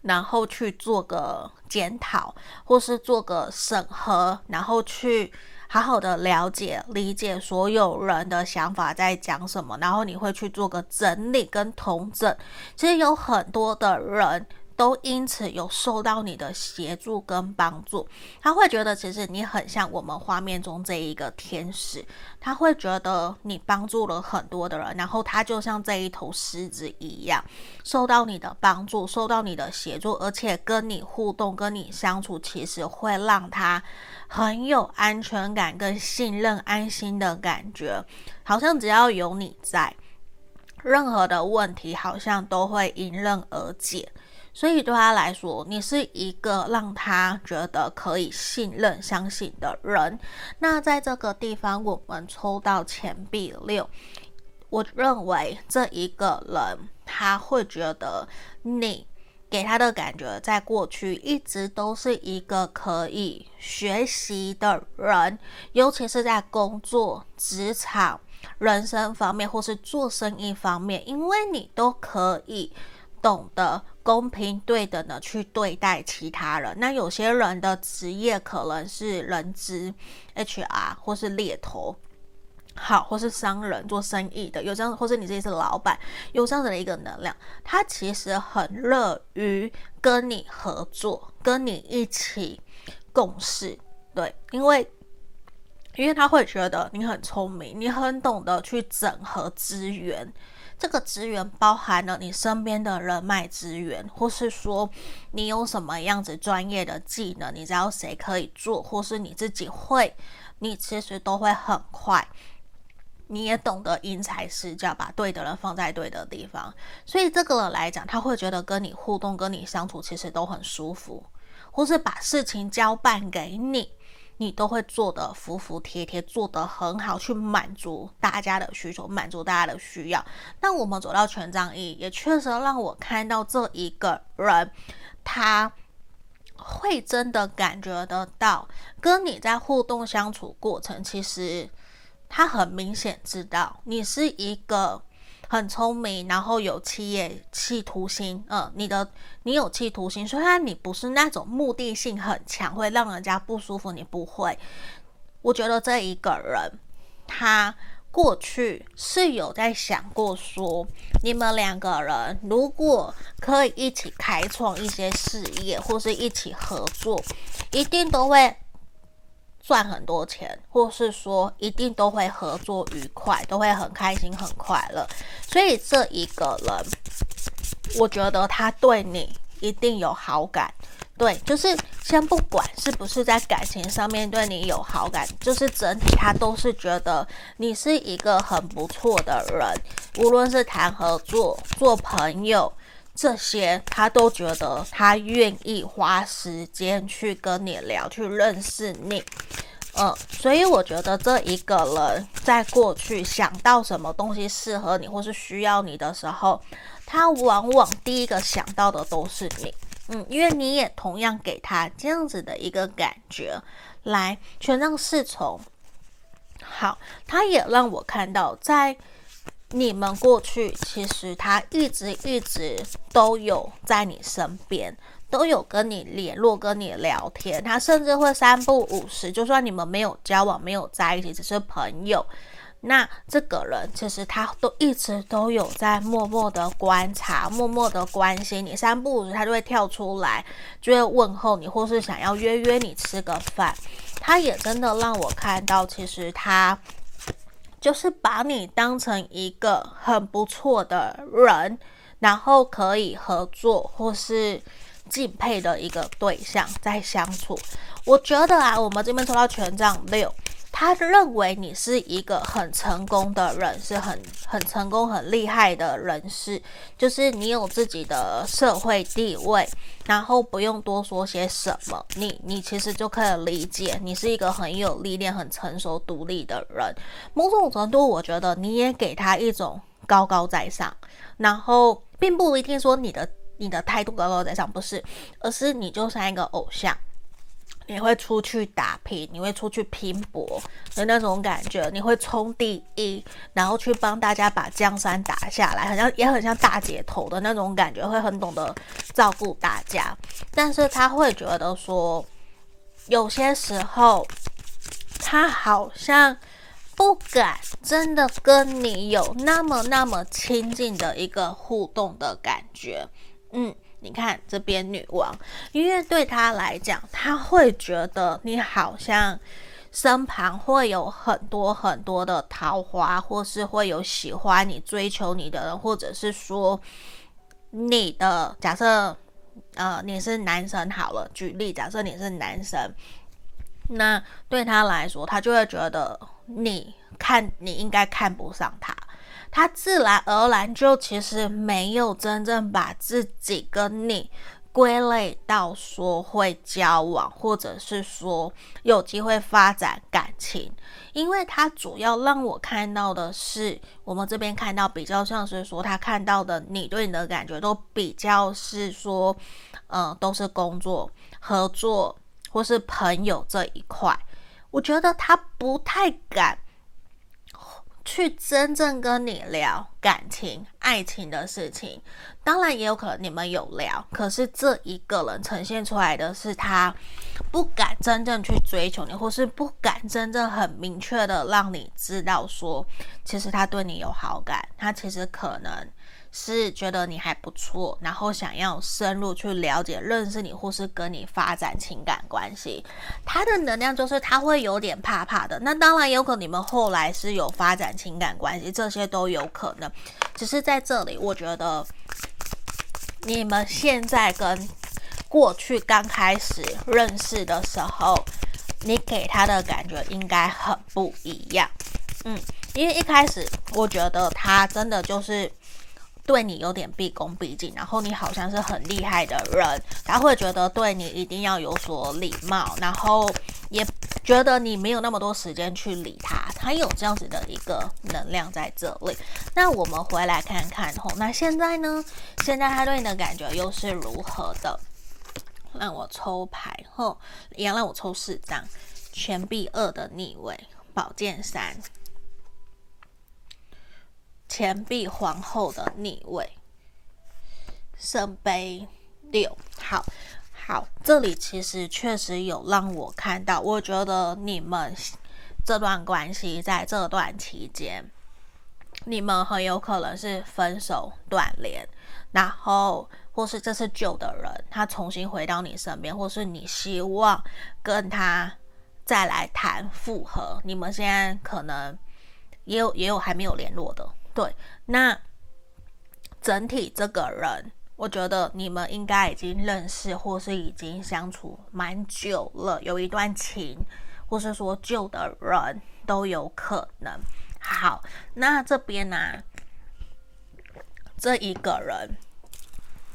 然后去做个检讨，或是做个审核，然后去。好好的了解、理解所有人的想法在讲什么，然后你会去做个整理跟统整。其实有很多的人。都因此有受到你的协助跟帮助，他会觉得其实你很像我们画面中这一个天使，他会觉得你帮助了很多的人，然后他就像这一头狮子一样，受到你的帮助，受到你的协助，而且跟你互动、跟你相处，其实会让他很有安全感、跟信任、安心的感觉，好像只要有你在，任何的问题好像都会迎刃而解。所以对他来说，你是一个让他觉得可以信任、相信的人。那在这个地方，我们抽到钱币六，我认为这一个人他会觉得你给他的感觉，在过去一直都是一个可以学习的人，尤其是在工作、职场、人生方面，或是做生意方面，因为你都可以懂得。公平对等的去对待其他人。那有些人的职业可能是人资、HR 或是猎头，好，或是商人做生意的，有这样，或是你自己是老板，有这样子的一个能量，他其实很乐于跟你合作，跟你一起共事。对，因为因为他会觉得你很聪明，你很懂得去整合资源。这个资源包含了你身边的人脉资源，或是说你有什么样子专业的技能，你知道谁可以做，或是你自己会，你其实都会很快。你也懂得因材施教，把对的人放在对的地方。所以这个来讲，他会觉得跟你互动、跟你相处其实都很舒服，或是把事情交办给你。你都会做得服服帖帖，做得很好，去满足大家的需求，满足大家的需要。那我们走到权杖一，也确实让我看到这一个人，他会真的感觉得到，跟你在互动相处过程，其实他很明显知道你是一个。很聪明，然后有企业企图心，嗯，你的你有企图心，虽然你不是那种目的性很强，会让人家不舒服，你不会。我觉得这一个人，他过去是有在想过说，你们两个人如果可以一起开创一些事业，或是一起合作，一定都会。赚很多钱，或是说一定都会合作愉快，都会很开心、很快乐。所以这一个人，我觉得他对你一定有好感。对，就是先不管是不是在感情上面对你有好感，就是整体他都是觉得你是一个很不错的人。无论是谈合作、做朋友这些，他都觉得他愿意花时间去跟你聊，去认识你。嗯，所以我觉得这一个人在过去想到什么东西适合你或是需要你的时候，他往往第一个想到的都是你。嗯，因为你也同样给他这样子的一个感觉。来，权杖侍从，好，他也让我看到，在你们过去，其实他一直一直都有在你身边。都有跟你联络、跟你聊天，他甚至会三不五时，就算你们没有交往、没有在一起，只是朋友，那这个人其实他都一直都有在默默的观察、默默的关心你，三不五时他就会跳出来，就会问候你，或是想要约约你吃个饭。他也真的让我看到，其实他就是把你当成一个很不错的人，然后可以合作或是敬佩的一个对象在相处。我觉得啊，我们这边抽到权杖六。他认为你是一个很成功的人，是很很成功、很厉害的人士，就是你有自己的社会地位，然后不用多说些什么，你你其实就可以理解，你是一个很有历练、很成熟、独立的人。某种程度，我觉得你也给他一种高高在上，然后并不一定说你的你的态度高高在上，不是，而是你就像一个偶像。你会出去打拼，你会出去拼搏的那种感觉，你会冲第一，然后去帮大家把江山打下来，好像也很像大姐头的那种感觉，会很懂得照顾大家。但是他会觉得说，有些时候他好像不敢真的跟你有那么那么亲近的一个互动的感觉，嗯。你看这边女王，因为对他来讲，他会觉得你好像身旁会有很多很多的桃花，或是会有喜欢你、追求你的人，或者是说你的假设，呃，你是男生好了，举例，假设你是男生，那对他来说，他就会觉得你看你应该看不上他。他自然而然就其实没有真正把自己跟你归类到说会交往，或者是说有机会发展感情，因为他主要让我看到的是，我们这边看到比较像是说他看到的你对你的感觉都比较是说，嗯、都是工作合作或是朋友这一块，我觉得他不太敢。去真正跟你聊感情、爱情的事情，当然也有可能你们有聊，可是这一个人呈现出来的是他不敢真正去追求你，或是不敢真正很明确的让你知道说，其实他对你有好感，他其实可能。是觉得你还不错，然后想要深入去了解、认识你，或是跟你发展情感关系。他的能量就是他会有点怕怕的。那当然有可能你们后来是有发展情感关系，这些都有可能。只是在这里，我觉得你们现在跟过去刚开始认识的时候，你给他的感觉应该很不一样。嗯，因为一开始我觉得他真的就是。对你有点毕恭毕敬，然后你好像是很厉害的人，他会觉得对你一定要有所礼貌，然后也觉得你没有那么多时间去理他，他有这样子的一个能量在这里。那我们回来看看吼，那现在呢？现在他对你的感觉又是如何的？让我抽牌后，一样让我抽四张，钱币二的逆位，宝剑三。钱币皇后的逆位，圣杯六，好好，这里其实确实有让我看到，我觉得你们这段关系在这段期间，你们很有可能是分手断联，然后或是这是旧的人，他重新回到你身边，或是你希望跟他再来谈复合，你们现在可能也有也有还没有联络的。对，那整体这个人，我觉得你们应该已经认识，或是已经相处蛮久了，有一段情，或是说旧的人都有可能。好，那这边呢、这一个人，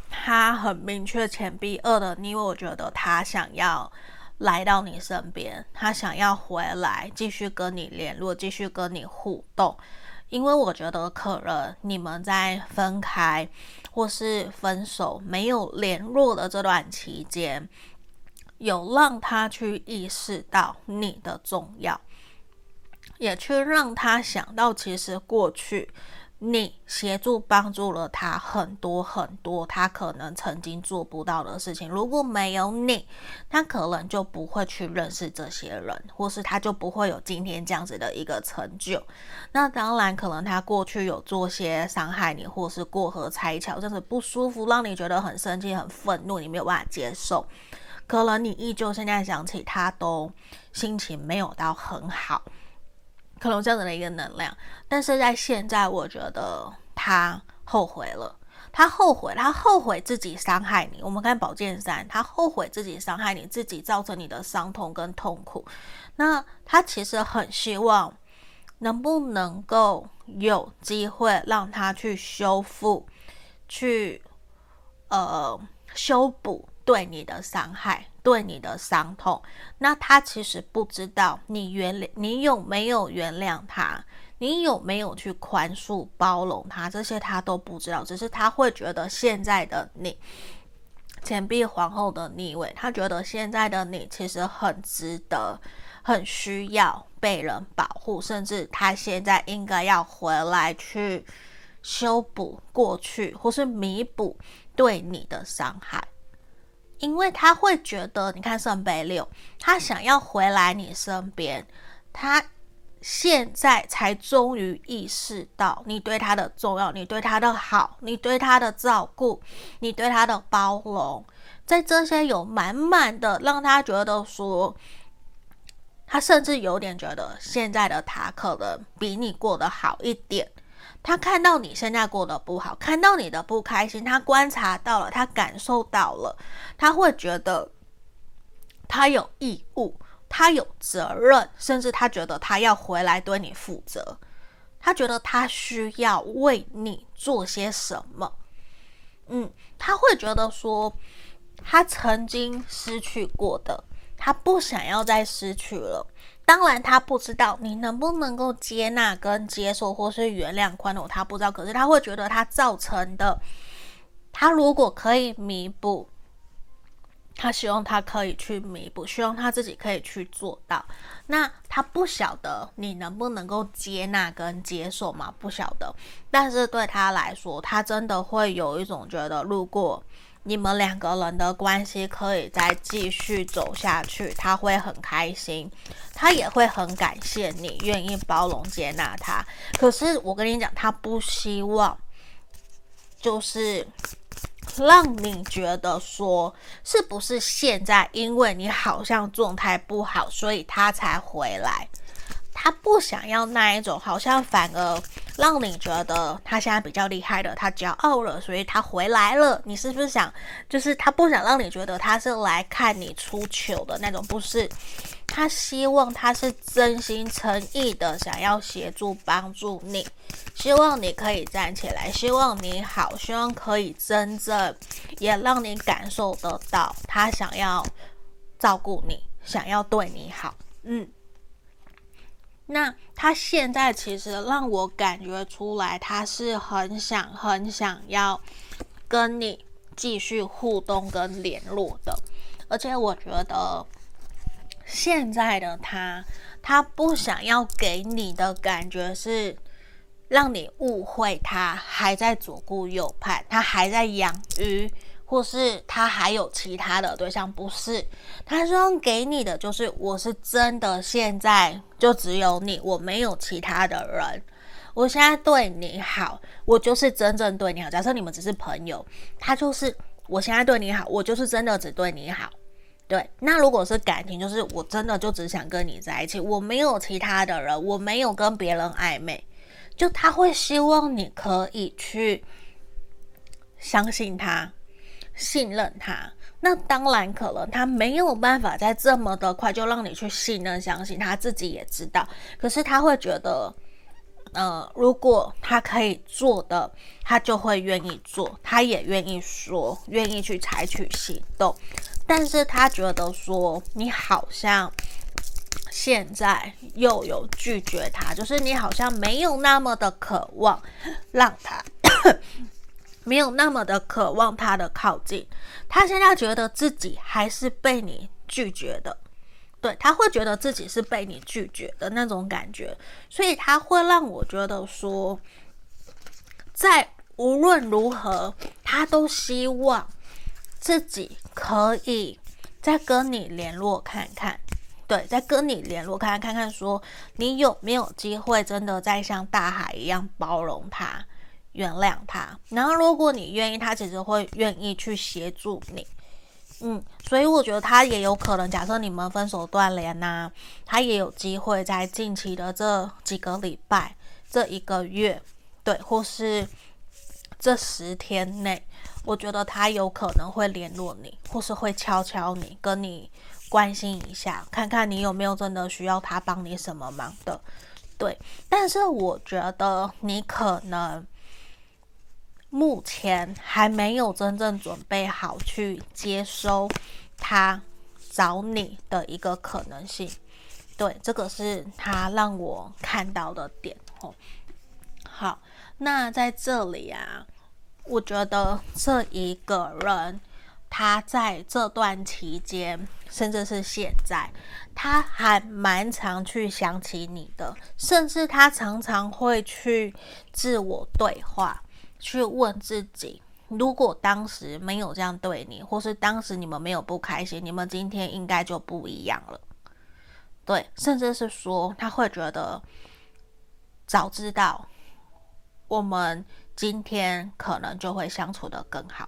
他很明确，钱币二的，因为我觉得他想要来到你身边，他想要回来继续跟你联络，继续跟你互动。因为我觉得，可能你们在分开或是分手没有联络的这段期间，有让他去意识到你的重要，也去让他想到，其实过去你协助帮助了他很多很多，他可能曾经做不到的事情。如果没有你，他可能就不会去认识这些人，或是他就不会有今天这样子的一个成就。那当然，可能他过去有做些伤害你，或是过河拆桥，这样子不舒服，让你觉得很生气、很愤怒，你没有办法接受。可能你依旧现在想起他，都心情没有到很好。可能这样子的一个能量，但是在现在，我觉得他后悔了，他后悔，他后悔自己伤害你。我们看宝剑三，他后悔自己伤害你，自己造成你的伤痛跟痛苦。那他其实很希望，能不能够有机会让他去修复，去呃修补对你的伤害。对你的伤痛，那他其实不知道你原谅你有没有原谅他，你有没有去宽恕包容他，这些他都不知道。只是他会觉得现在的你，钱币皇后的逆位，他觉得现在的你其实很值得，很需要被人保护，甚至他现在应该要回来去修补过去，或是弥补对你的伤害。因为他会觉得，你看圣杯六，他想要回来你身边，他现在才终于意识到你对他的重要，你对他的好，你对他的照顾，你对他的包容，在这些有满满的，让他觉得说，他甚至有点觉得现在的他可能比你过得好一点。他看到你现在过得不好，看到你的不开心，他观察到了，他感受到了，他会觉得他有义务，他有责任，甚至他觉得他要回来对你负责，他觉得他需要为你做些什么。嗯，他会觉得说，他曾经失去过的，他不想要再失去了。当然，他不知道你能不能够接纳跟接受，或是原谅、宽容，他不知道。可是他会觉得他造成的，他如果可以弥补，他希望他可以去弥补，希望他自己可以去做到。那他不晓得你能不能够接纳跟接受吗？不晓得。但是对他来说，他真的会有一种觉得，如果。你们两个人的关系可以再继续走下去，他会很开心，他也会很感谢你愿意包容接纳他。可是我跟你讲，他不希望就是让你觉得说，是不是现在因为你好像状态不好，所以他才回来。他不想要那一种，好像反而让你觉得他现在比较厉害了，他骄傲了，所以他回来了。你是不是想，就是他不想让你觉得他是来看你出糗的那种？不是，他希望他是真心诚意的想要协助帮助你，希望你可以站起来，希望你好，希望可以真正也让你感受得到他想要照顾你，想要对你好。嗯。那他现在其实让我感觉出来，他是很想、很想要跟你继续互动跟联络的。而且我觉得现在的他，他不想要给你的感觉是让你误会他还在左顾右盼，他还在养鱼。或是他还有其他的对象，不是？他说给你的就是，我是真的，现在就只有你，我没有其他的人。我现在对你好，我就是真正对你好。假设你们只是朋友，他就是我现在对你好，我就是真的只对你好。对，那如果是感情，就是我真的就只想跟你在一起，我没有其他的人，我没有跟别人暧昧。就他会希望你可以去相信他。信任他，那当然可能他没有办法在这么的快就让你去信任、相信，他自己也知道。可是他会觉得，呃，如果他可以做的，他就会愿意做，他也愿意说，愿意去采取行动。但是他觉得说，你好像现在又有拒绝他，就是你好像没有那么的渴望让他。没有那么的渴望他的靠近，他现在觉得自己还是被你拒绝的，对，他会觉得自己是被你拒绝的那种感觉，所以他会让我觉得说，在无论如何，他都希望自己可以再跟你联络看看，对，再跟你联络看看，看看说你有没有机会真的再像大海一样包容他、原谅他。然后，如果你愿意，他其实会愿意去协助你。嗯，所以我觉得他也有可能，假设你们分手断联呐，他也有机会在近期的这几个礼拜、这一个月，对，或是这十天内，我觉得他有可能会联络你，或是会敲敲你，跟你关心一下，看看你有没有真的需要他帮你什么忙的，对。但是我觉得你可能。目前还没有真正准备好去接收他找你的一个可能性，对，这个是他让我看到的点哦。好，那在这里啊，我觉得这一个人他在这段期间，甚至是现在，他还蛮常去想起你的，甚至他常常会去自我对话。去问自己，如果当时没有这样对你，或是当时你们没有不开心，你们今天应该就不一样了。对，甚至是说他会觉得，早知道我们今天可能就会相处得更好。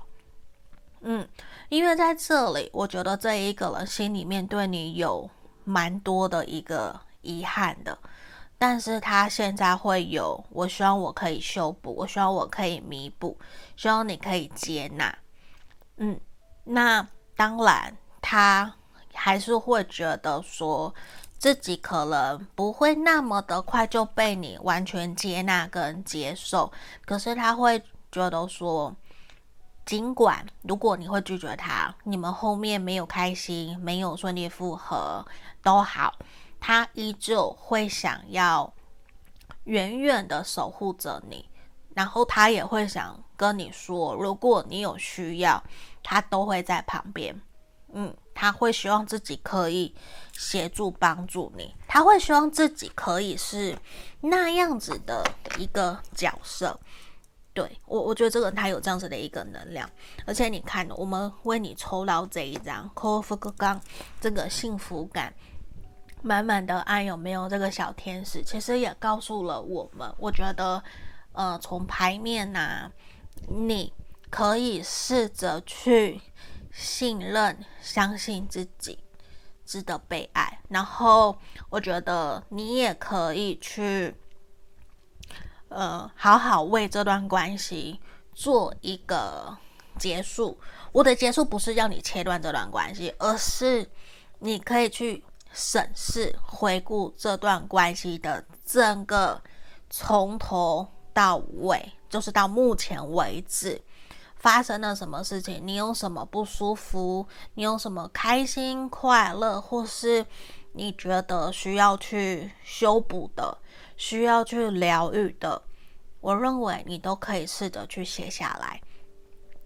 嗯，因为在这里，我觉得这一个人心里面对你有蛮多的一个遗憾的。但是他现在会有，我希望我可以修补，我希望我可以弥补，希望你可以接纳。嗯，那当然，他还是会觉得说自己可能不会那么的快就被你完全接纳跟接受。可是他会觉得说，尽管如果你会拒绝他，你们后面没有开心，没有顺利复合都好。他依旧会想要远远的守护着你，然后他也会想跟你说，如果你有需要，他都会在旁边。嗯，他会希望自己可以协助帮助你，他会希望自己可以是那样子的一个角色。对，我，我觉得这个人他有这样子的一个能量，而且你看，我们为你抽到这一张 Call for 刚这个幸福感。满满的爱，有没有这个小天使？其实也告诉了我们，我觉得，呃，从牌面呐、啊，你可以试着去信任、相信自己值得被爱。然后，我觉得你也可以去，呃，好好为这段关系做一个结束。我的结束不是要你切断这段关系，而是你可以去。审视、回顾这段关系的整个从头到尾，就是到目前为止发生了什么事情，你有什么不舒服，你有什么开心、快乐，或是你觉得需要去修补的、需要去疗愈的，我认为你都可以试着去写下来，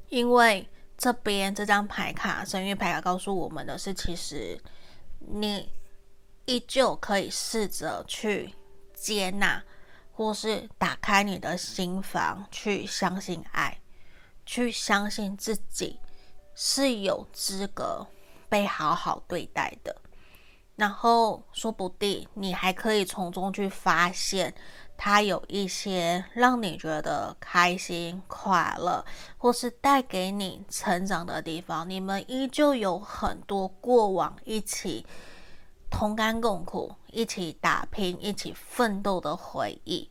因为这边这张牌卡、神諭牌卡告诉我们的是，其实你。依旧可以试着去接纳，或是打开你的心房，去相信爱，去相信自己是有资格被好好对待的。然后，说不定你还可以从中去发现，他有一些让你觉得开心、快乐，或是带给你成长的地方。你们依旧有很多过往一起。同甘共苦，一起打拼，一起奋斗的回忆，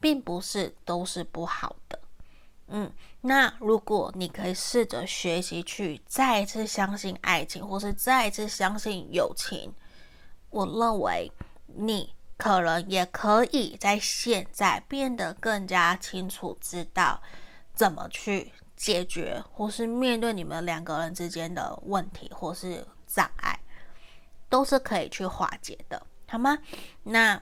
并不是都是不好的。嗯，那如果你可以试着学习去再一次相信爱情，或是再一次相信友情，我认为你可能也可以在现在变得更加清楚，知道怎么去解决，或是面对你们两个人之间的问题，或是障碍。都是可以去化解的，好吗？那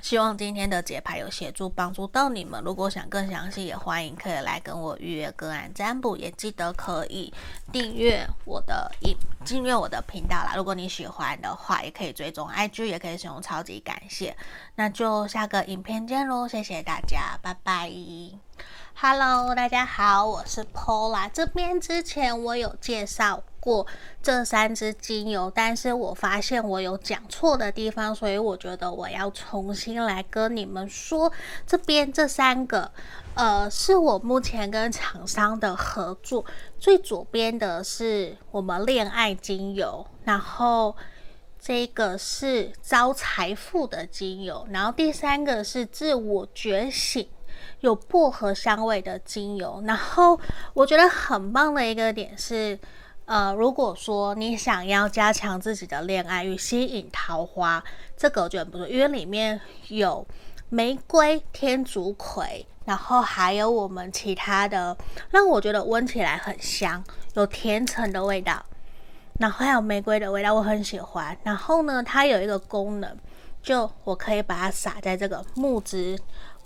希望今天的解牌有协助帮助到你们。如果想更详细，也欢迎可以来跟我预约个案占卜，也记得可以订阅我的影，订阅我的频道啦。如果你喜欢的话，也可以追踪 IG，也可以使用超级感谢。那就下个影片见喽，谢谢大家，拜拜。Hello，大家好，我是 Pola。这边之前我有介绍过这三支精油，但是我发现我有讲错的地方，所以我觉得我要重新来跟你们说。这边这三个，呃，是我目前跟厂商的合作。最左边的是我们恋爱精油，然后这个是招财富的精油，然后第三个是自我觉醒。有薄荷香味的精油，然后我觉得很棒的一个点是，呃，如果说你想要加强自己的恋爱与吸引桃花，这个我觉得不错，因为里面有玫瑰、天竺葵，然后还有我们其他的，让我觉得闻起来很香，有甜橙的味道，然后还有玫瑰的味道，我很喜欢。然后呢，它有一个功能，就我可以把它撒在这个木质。